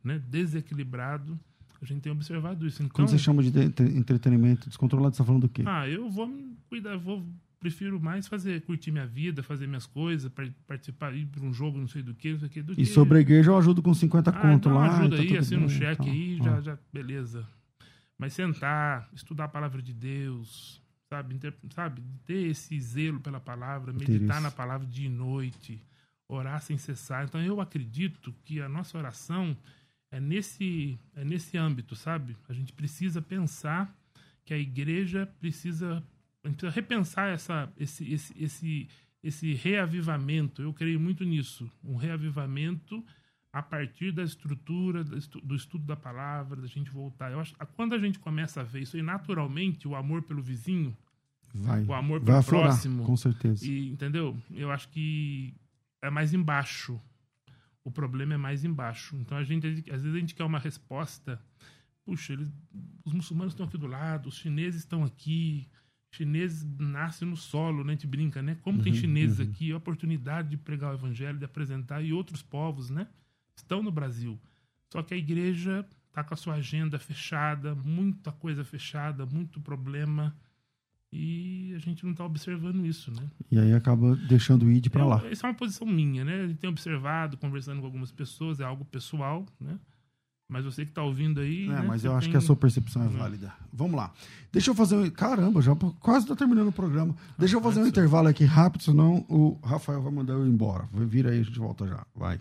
né, desequilibrado. A gente tem observado isso. Então, Quando você chama de entretenimento descontrolado, você está falando do quê? Ah, eu vou cuidar, vou prefiro mais fazer, curtir minha vida, fazer minhas coisas, participar, ir para um jogo, não sei do que, não sei do que. Do e que... sobre a igreja eu ajudo com 50 ah, conto lá. ajuda tá aí, assim, um cheque aí, já, já, beleza. Mas sentar, estudar a palavra de Deus, sabe, Inter, sabe, ter esse zelo pela palavra, meditar na palavra dia e noite, orar sem cessar. Então eu acredito que a nossa oração é nesse, é nesse âmbito, sabe? A gente precisa pensar que a igreja precisa a gente precisa repensar essa, esse, esse, esse, esse reavivamento. Eu creio muito nisso. Um reavivamento a partir da estrutura, do estudo da palavra, da gente voltar. Eu acho, quando a gente começa a ver isso aí, naturalmente, o amor pelo vizinho, vai, o amor pelo aflorar, próximo. Com certeza. E, entendeu? Eu acho que é mais embaixo. O problema é mais embaixo. Então, a gente, às vezes, a gente quer uma resposta. Puxa, eles, os muçulmanos estão aqui do lado, os chineses estão aqui, chineses nascem no solo, né? A gente brinca, né? Como uhum, tem chineses uhum. aqui, a oportunidade de pregar o evangelho, de apresentar, e outros povos, né? Estão no Brasil. Só que a igreja está com a sua agenda fechada, muita coisa fechada, muito problema. E a gente não está observando isso, né? E aí acaba deixando o ID para lá. Essa é uma posição minha, né? Gente tem observado, conversando com algumas pessoas, é algo pessoal, né? Mas você que está ouvindo aí. É, né, mas eu tem... acho que a sua percepção é válida. Vamos lá. Deixa eu fazer um. Caramba, já quase está terminando o programa. Deixa eu fazer um intervalo aqui rápido, senão o Rafael vai mandar eu embora. Vira aí, a gente volta já. Vai.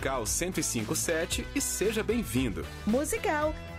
1057 e seja bem-vindo. Musical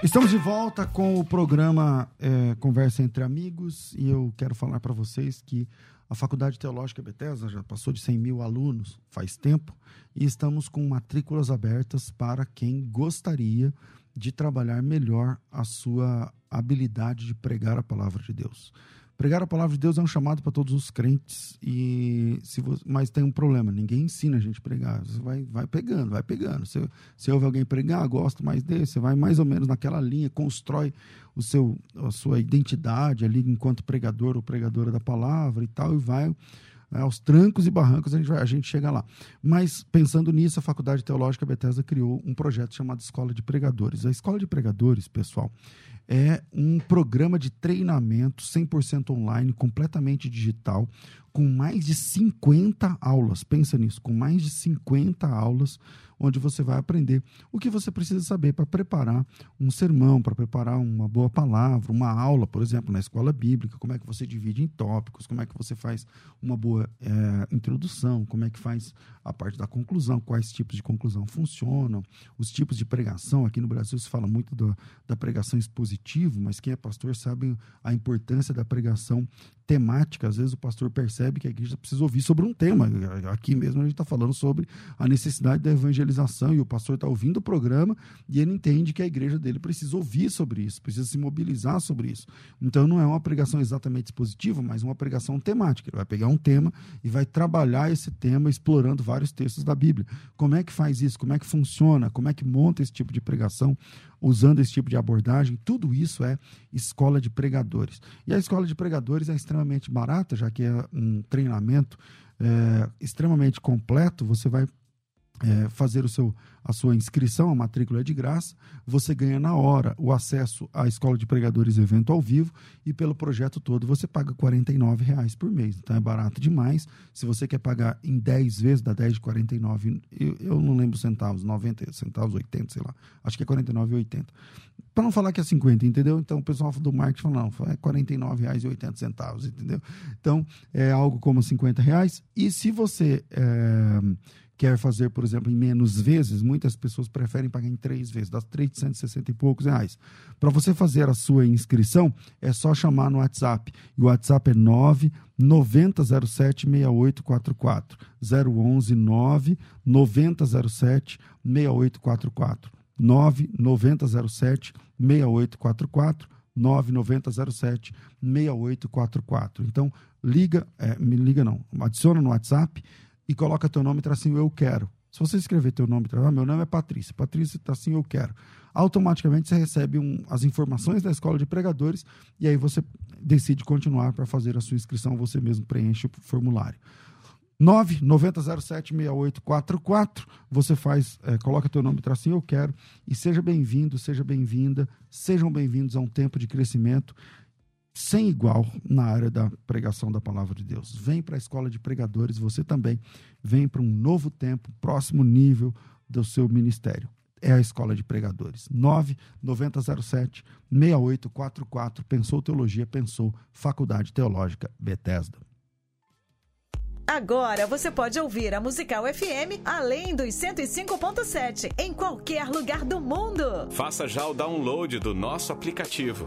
Estamos de volta com o programa é, Conversa entre Amigos e eu quero falar para vocês que a Faculdade Teológica Bethesda já passou de 100 mil alunos faz tempo e estamos com matrículas abertas para quem gostaria de trabalhar melhor a sua habilidade de pregar a palavra de Deus. Pregar a palavra de Deus é um chamado para todos os crentes, e se você, mas tem um problema: ninguém ensina a gente a pregar. Você vai, vai pegando, vai pegando. Se, se ouve alguém pregar, gosto mais desse, você vai mais ou menos naquela linha, constrói o seu, a sua identidade ali enquanto pregador ou pregadora da palavra e tal, e vai né, aos trancos e barrancos a gente, vai, a gente chega lá. Mas, pensando nisso, a Faculdade Teológica Bethesda criou um projeto chamado Escola de Pregadores. A Escola de Pregadores, pessoal, é um programa de treinamento 100% online, completamente digital, com mais de 50 aulas. Pensa nisso, com mais de 50 aulas onde você vai aprender o que você precisa saber para preparar um sermão, para preparar uma boa palavra, uma aula, por exemplo, na escola bíblica, como é que você divide em tópicos, como é que você faz uma boa é, introdução, como é que faz a parte da conclusão, quais tipos de conclusão funcionam, os tipos de pregação. Aqui no Brasil se fala muito do, da pregação expositiva, mas quem é pastor sabe a importância da pregação temática. Às vezes o pastor percebe que a igreja precisa ouvir sobre um tema. Aqui mesmo a gente está falando sobre a necessidade da evangelização e o pastor está ouvindo o programa e ele entende que a igreja dele precisa ouvir sobre isso, precisa se mobilizar sobre isso. Então não é uma pregação exatamente expositiva, mas uma pregação temática. Ele vai pegar um tema e vai trabalhar esse tema explorando vários textos da Bíblia. Como é que faz isso? Como é que funciona? Como é que monta esse tipo de pregação? Usando esse tipo de abordagem, tudo isso é escola de pregadores. E a escola de pregadores é extremamente barata, já que é um treinamento é, extremamente completo. Você vai é, fazer o seu, a sua inscrição, a matrícula é de graça, você ganha na hora o acesso à Escola de Pregadores Evento ao vivo e pelo projeto todo você paga R$ reais por mês. Então é barato demais. Se você quer pagar em 10 vezes, dá 10 de 49, eu, eu não lembro centavos, 90 centavos, 80, sei lá. Acho que é 49,80. Para não falar que é 50, entendeu? Então o pessoal do marketing fala, não, é R$ 49,80, entendeu? Então é algo como 50 reais. E se você... É, quer fazer, por exemplo, em menos vezes, muitas pessoas preferem pagar em três vezes, dá 360 e poucos reais. Para você fazer a sua inscrição, é só chamar no WhatsApp. E o WhatsApp é 9 9007 6844. 011 9 9007 6844. 9 9007 6844. 9907 6844. Então, liga, é, me liga não, adiciona no WhatsApp e coloca teu nome tracinho eu quero. Se você escrever teu nome, ah, meu nome é Patrícia, Patrícia tracinho eu quero. Automaticamente você recebe um, as informações da escola de pregadores e aí você decide continuar para fazer a sua inscrição, você mesmo preenche o formulário. 990076844, você faz, é, coloca teu nome, tracinho eu quero e seja bem-vindo, seja bem-vinda, sejam bem-vindos a um tempo de crescimento sem igual na área da pregação da palavra de Deus. Vem para a escola de pregadores, você também vem para um novo tempo, próximo nível do seu ministério. É a escola de pregadores. 99007 6844. Pensou Teologia, pensou Faculdade Teológica Bethesda. Agora você pode ouvir a Musical FM além dos 105.7 em qualquer lugar do mundo. Faça já o download do nosso aplicativo.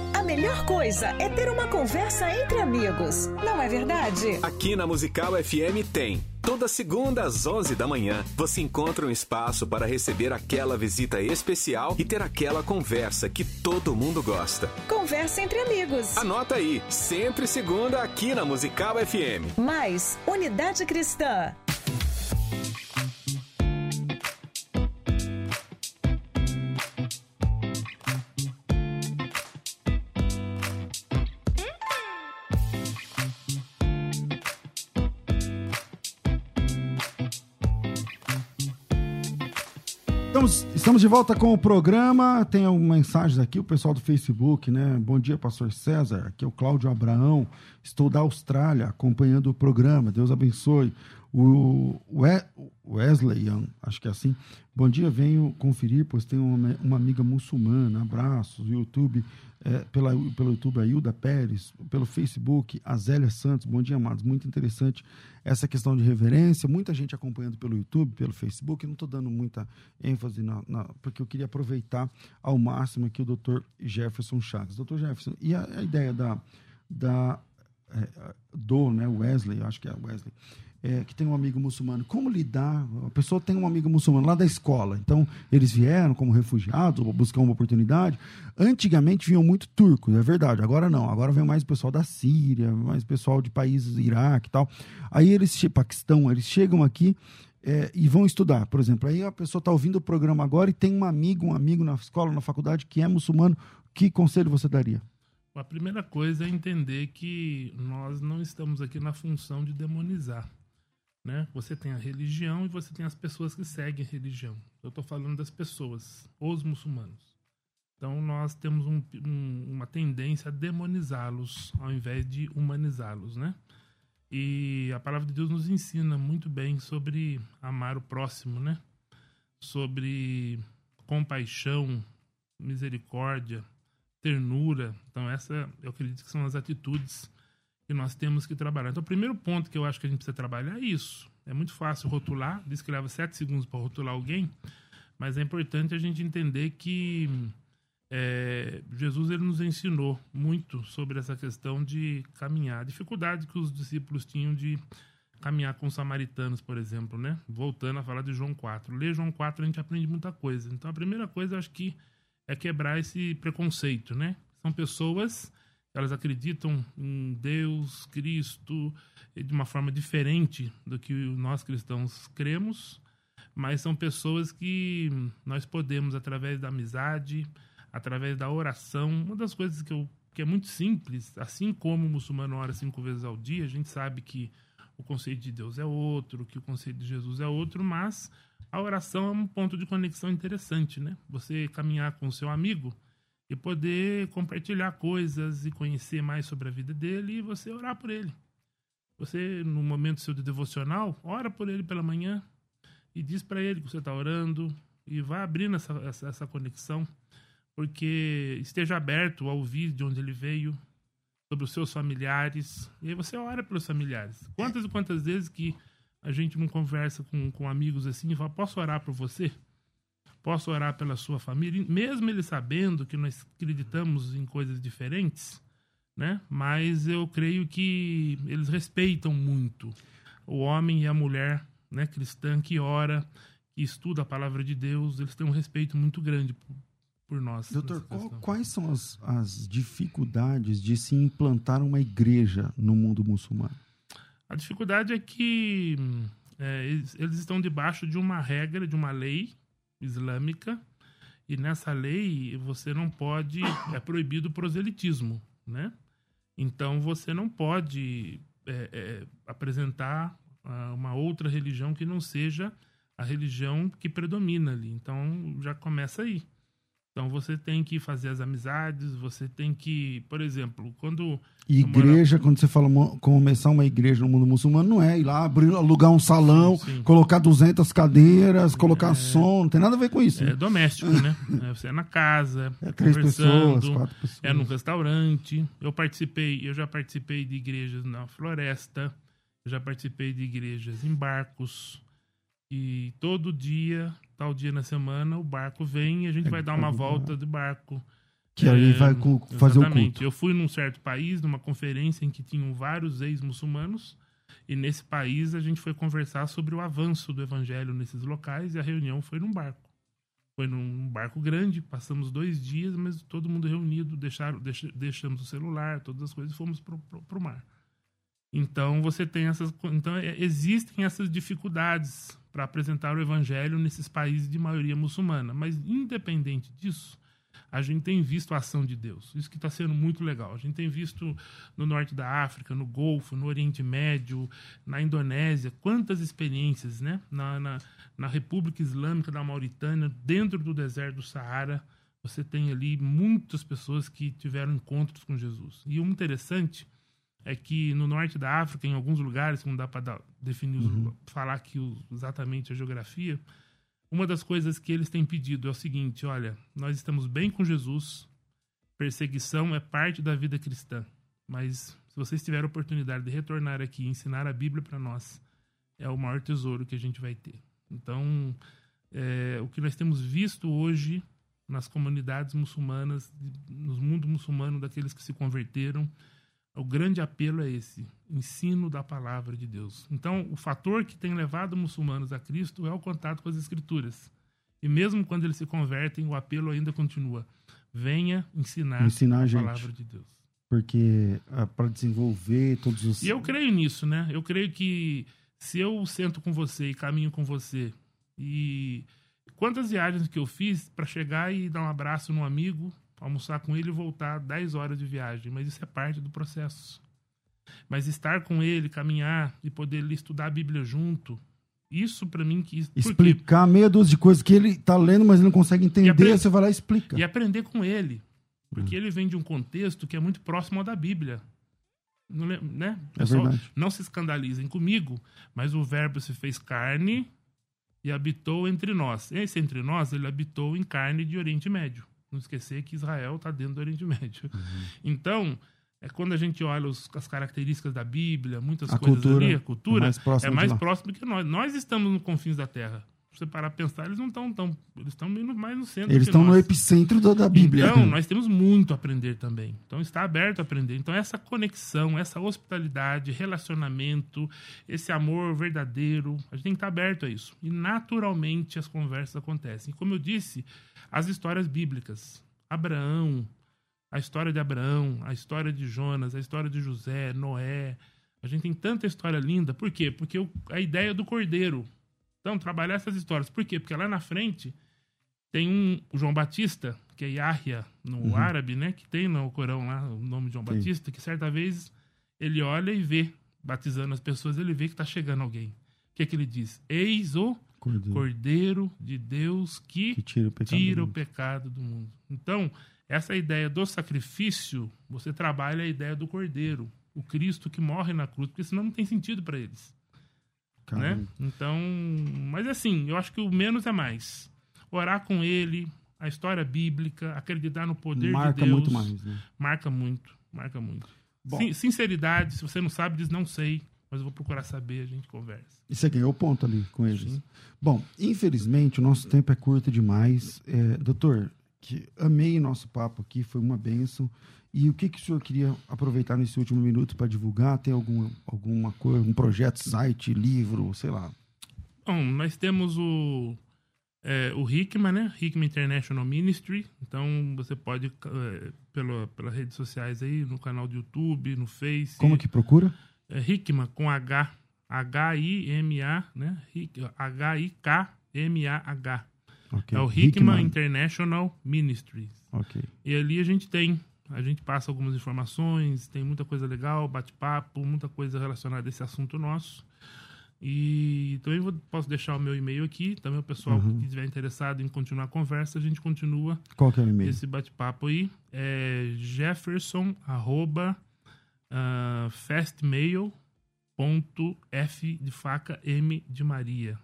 A melhor coisa é ter uma conversa entre amigos, não é verdade? Aqui na Musical FM tem. Toda segunda às 11 da manhã, você encontra um espaço para receber aquela visita especial e ter aquela conversa que todo mundo gosta. Conversa entre amigos. Anota aí, sempre segunda aqui na Musical FM. Mais Unidade Cristã. Estamos, de volta com o programa. Tem mensagens aqui, o pessoal do Facebook, né? Bom dia, pastor César. Aqui é o Cláudio Abraão. Estou da Austrália acompanhando o programa. Deus abençoe. O Wesley, acho que é assim. Bom dia, venho conferir, pois tenho uma, uma amiga muçulmana. Abraços. YouTube, é, pela, pelo YouTube, a Hilda Pérez. Pelo Facebook, a Zélia Santos. Bom dia, amados. Muito interessante essa questão de reverência. Muita gente acompanhando pelo YouTube, pelo Facebook. Não estou dando muita ênfase, na, na, porque eu queria aproveitar ao máximo aqui o doutor Jefferson Chagas. Doutor Jefferson, e a, a ideia da, da é, do né, Wesley, acho que é Wesley é, que tem um amigo muçulmano, como lidar? A pessoa tem um amigo muçulmano lá da escola, então eles vieram como refugiados, buscar uma oportunidade. Antigamente vinham muito turcos, é verdade, agora não, agora vem mais pessoal da Síria, mais pessoal de países Iraque e tal. Aí eles, Paquistão, eles chegam aqui é, e vão estudar, por exemplo. Aí a pessoa está ouvindo o programa agora e tem um amigo, um amigo na escola, na faculdade que é muçulmano, que conselho você daria? A primeira coisa é entender que nós não estamos aqui na função de demonizar. Né? Você tem a religião e você tem as pessoas que seguem a religião. Eu estou falando das pessoas, os muçulmanos. Então nós temos um, um, uma tendência a demonizá-los ao invés de humanizá-los, né? E a palavra de Deus nos ensina muito bem sobre amar o próximo, né? Sobre compaixão, misericórdia, ternura. Então essa eu acredito que são as atitudes que nós temos que trabalhar. Então, o primeiro ponto que eu acho que a gente precisa trabalhar é isso. É muito fácil rotular, diz que leva sete segundos para rotular alguém, mas é importante a gente entender que é, Jesus ele nos ensinou muito sobre essa questão de caminhar, a dificuldade que os discípulos tinham de caminhar com os samaritanos, por exemplo, né? Voltando a falar de João 4. Ler João 4 a gente aprende muita coisa. Então a primeira coisa eu acho que é quebrar esse preconceito, né? São pessoas elas acreditam em Deus, Cristo, de uma forma diferente do que nós cristãos cremos, mas são pessoas que nós podemos, através da amizade, através da oração, uma das coisas que, eu, que é muito simples, assim como o muçulmano ora cinco vezes ao dia, a gente sabe que o conceito de Deus é outro, que o conceito de Jesus é outro, mas a oração é um ponto de conexão interessante, né? Você caminhar com o seu amigo e poder compartilhar coisas e conhecer mais sobre a vida dele e você orar por ele. Você, no momento seu de devocional, ora por ele pela manhã e diz para ele que você está orando e vai abrindo essa, essa, essa, conexão, porque esteja aberto a ouvir de onde ele veio, sobre os seus familiares, e aí você ora pelos familiares. Quantas e quantas vezes que a gente não conversa com, com amigos assim e fala, posso orar por você? Posso orar pela sua família, mesmo ele sabendo que nós acreditamos em coisas diferentes, né? Mas eu creio que eles respeitam muito o homem e a mulher, né, cristã que ora, que estuda a palavra de Deus, eles têm um respeito muito grande por, nós. Doutor, qual, quais são as, as dificuldades de se implantar uma igreja no mundo muçulmano? A dificuldade é que é, eles, eles estão debaixo de uma regra, de uma lei, islâmica e nessa lei você não pode é proibido o proselitismo, né? Então você não pode é, é, apresentar uh, uma outra religião que não seja a religião que predomina ali. Então já começa aí. Então você tem que fazer as amizades, você tem que, por exemplo, quando. Igreja, quando você fala começar uma igreja no mundo muçulmano, não é ir lá abrir, alugar um salão, sim, sim. colocar 200 cadeiras, colocar é, som, não tem nada a ver com isso. É né? doméstico, né? É, você é na casa, é três pessoas, quatro pessoas. É num restaurante. Eu participei, eu já participei de igrejas na floresta, eu já participei de igrejas em barcos. E todo dia tal dia na semana, o barco vem e a gente é, vai dar uma volta de barco. Que aí vai fazer o culto. Eu fui num certo país, numa conferência em que tinham vários ex-muçulmanos, e nesse país a gente foi conversar sobre o avanço do evangelho nesses locais, e a reunião foi num barco. Foi num barco grande, passamos dois dias, mas todo mundo reunido, deixaram, deixa- deixamos o celular, todas as coisas, e fomos pro, pro, pro mar. Então você tem essas, então é, existem essas dificuldades para apresentar o evangelho nesses países de maioria muçulmana, mas independente disso, a gente tem visto a ação de Deus. Isso que está sendo muito legal. A gente tem visto no norte da África, no Golfo, no Oriente Médio, na Indonésia, quantas experiências, né? Na, na, na República Islâmica da Mauritânia, dentro do deserto do Saara, você tem ali muitas pessoas que tiveram encontros com Jesus. E o interessante é que no norte da África, em alguns lugares, não dá para definir, os- falar aqui exatamente a geografia, uma das coisas que eles têm pedido é o seguinte: olha, nós estamos bem com Jesus, perseguição é parte da vida cristã, mas se vocês tiverem a oportunidade de retornar aqui e ensinar a Bíblia para nós, é o maior tesouro que a gente vai ter. Então, é, o que nós temos visto hoje nas comunidades muçulmanas, no mundo muçulmano, daqueles que se converteram, o grande apelo é esse: ensino da palavra de Deus. Então, o fator que tem levado muçulmanos a Cristo é o contato com as Escrituras. E mesmo quando eles se convertem, o apelo ainda continua: venha ensinar, Ensinar a gente. palavra de Deus. Porque para desenvolver todos os. E eu creio nisso, né? Eu creio que se eu sento com você e caminho com você, e quantas viagens que eu fiz para chegar e dar um abraço num amigo, almoçar com ele e voltar 10 horas de viagem, mas isso é parte do processo. Mas estar com ele, caminhar e poder estudar a Bíblia junto, isso para mim que? Explicar meia dúzia de coisas que ele tá lendo, mas ele não consegue entender, apre- você vai lá e explica. e aprender com ele. Porque ele vem de um contexto que é muito próximo ao da Bíblia. Não, né? É Pessoal, não se escandalizem comigo, mas o verbo se fez carne e habitou entre nós. Esse entre nós, ele habitou em carne de Oriente Médio. Não esquecer que Israel está dentro do Oriente Médio. Uhum. Então, é quando a gente olha os- as características da Bíblia, muitas A coisas cultura ali, a cultura é mais próxima é mais próximo que nós. Nós estamos nos confins da Terra. Se você parar pra pensar, eles não estão tão. Eles estão mais no centro Eles estão no epicentro da, da Bíblia. Então, nós temos muito a aprender também. Então, está aberto a aprender. Então, essa conexão, essa hospitalidade, relacionamento, esse amor verdadeiro, a gente tem que estar aberto a isso. E, naturalmente, as conversas acontecem. Como eu disse, as histórias bíblicas. Abraão, a história de Abraão, a história de Jonas, a história de José, Noé. A gente tem tanta história linda. Por quê? Porque a ideia do cordeiro. Então, trabalhar essas histórias. Por quê? Porque lá na frente tem um o João Batista, que é Yahya no árabe, né? Que tem no Corão lá o nome de João Sim. Batista, que certa vez ele olha e vê, batizando as pessoas, ele vê que está chegando alguém. O que é que ele diz? Eis o Cordeiro, Cordeiro de Deus que, que tira o pecado. tira do o mundo. pecado do mundo. Então, essa ideia do sacrifício, você trabalha a ideia do Cordeiro, o Cristo que morre na cruz, porque senão não tem sentido para eles né? Caramba. Então, mas assim, eu acho que o menos é mais. Orar com ele, a história bíblica, acreditar no poder Marca de Deus. muito mais, né? Marca muito, marca muito. Bom. Sin- Sinceridade, se você não sabe, diz não sei, mas eu vou procurar saber, a gente conversa. E você ganhou ponto ali com eles. Sim. Bom, infelizmente o nosso tempo é curto demais. É, doutor, que amei nosso papo aqui, foi uma benção. E o que, que o senhor queria aproveitar nesse último minuto para divulgar? Tem algum, alguma coisa, um projeto, site, livro, sei lá? Bom, nós temos o é, o Hickman, né? Hickman International Ministry. Então você pode é, pela, pelas redes sociais aí, no canal do YouTube, no Face. Como que procura? é, Hickman com H, H-I-M-A, né? H-I-K-M-A-H. Ok. É o Hickman, International Ministries. Ok. E ali a gente tem, a gente passa algumas informações, tem muita coisa legal, bate-papo, muita coisa relacionada a esse assunto nosso. E também vou- posso deixar o meu e-mail aqui, também o pessoal Uhum. que estiver interessado em continuar a conversa, a gente continua Qual que é o e-mail? esse bate-papo aí. É jefferson, arroba, ah, fastmail.f de faca M de Maria.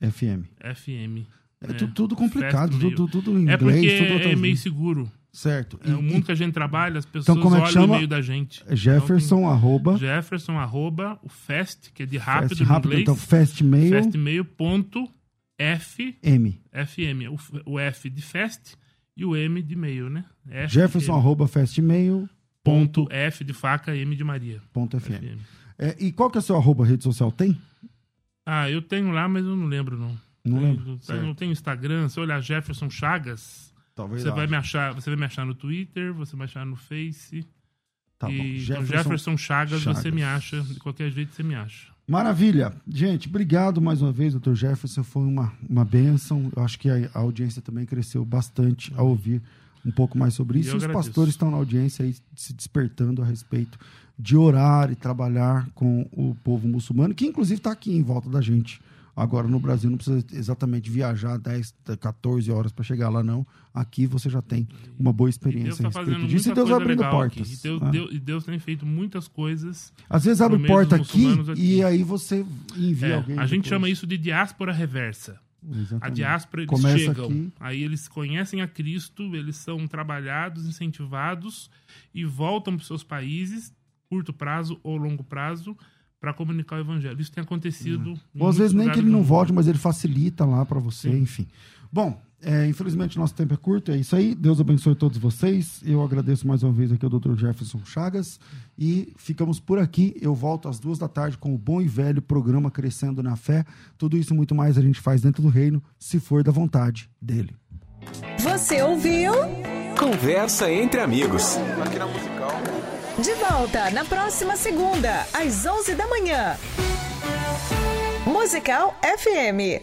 FM. FM. É, É, tu- tudo complicado, Fast tudo, tudo em É inglês, porque tudo é meio seguro. Certo. É E- o mundo que a gente trabalha, as pessoas Então, como é que olham chama? o e-mail da gente. e Jefferson, arroba, Então, tem Jefferson, arroba, o fast, que é de rápido fast, rápido, inglês. então, fastmail, Fastmail ponto F, M. FM. O, F- o F de fast e o M de e-mail, né? F Jefferson de, arroba festmail. Ponto F de faca, M de Maria. Ponto FM. FM. É, e qual que é o seu arroba rede social? Tem? Ah, eu tenho lá, mas eu não lembro, não. Não lembro. Eu não tenho Instagram. Se olhar Jefferson Chagas, Talvez você vai me achar. Você vai me achar no Twitter, você vai me achar no Face. Tá e, bom. Jefferson, então, Jefferson Chagas, Chagas, você me acha. De qualquer jeito, você me acha. Maravilha. Gente, obrigado mais uma vez, doutor Jefferson. Foi uma, uma benção. Eu acho que a, a audiência também cresceu bastante ao ouvir um pouco mais sobre isso. E os pastores estão na audiência aí se despertando a respeito de orar e trabalhar com o povo muçulmano, que inclusive está aqui em volta da gente. Agora no Brasil não precisa exatamente viajar 10, 14 horas para chegar lá, não. Aqui você já tem uma boa experiência. Deus tá fazendo disso, e Deus abrindo portas. E Deus, ah. Deus, e Deus, tem feito muitas coisas. Às vezes abre porta aqui, aqui, e aí você envia é, alguém. A gente chama isso de diáspora reversa. Exatamente. A diáspora, eles Começa chegam, aqui. aí eles conhecem a Cristo, eles são trabalhados, incentivados e voltam para os seus países, curto prazo ou longo prazo, para comunicar o evangelho. Isso tem acontecido. Uhum. Ou às vezes nem que ele não volte, mas ele facilita lá para você, Sim. enfim. Bom, é, infelizmente nosso tempo é curto, é isso aí. Deus abençoe todos vocês. Eu agradeço mais uma vez aqui ao Dr. Jefferson Chagas e ficamos por aqui. Eu volto às duas da tarde com o bom e velho programa Crescendo na Fé. Tudo isso e muito mais a gente faz dentro do reino, se for da vontade dele. Você ouviu? Conversa entre amigos. Aqui na. De volta na próxima segunda, às 11 da manhã. Musical FM.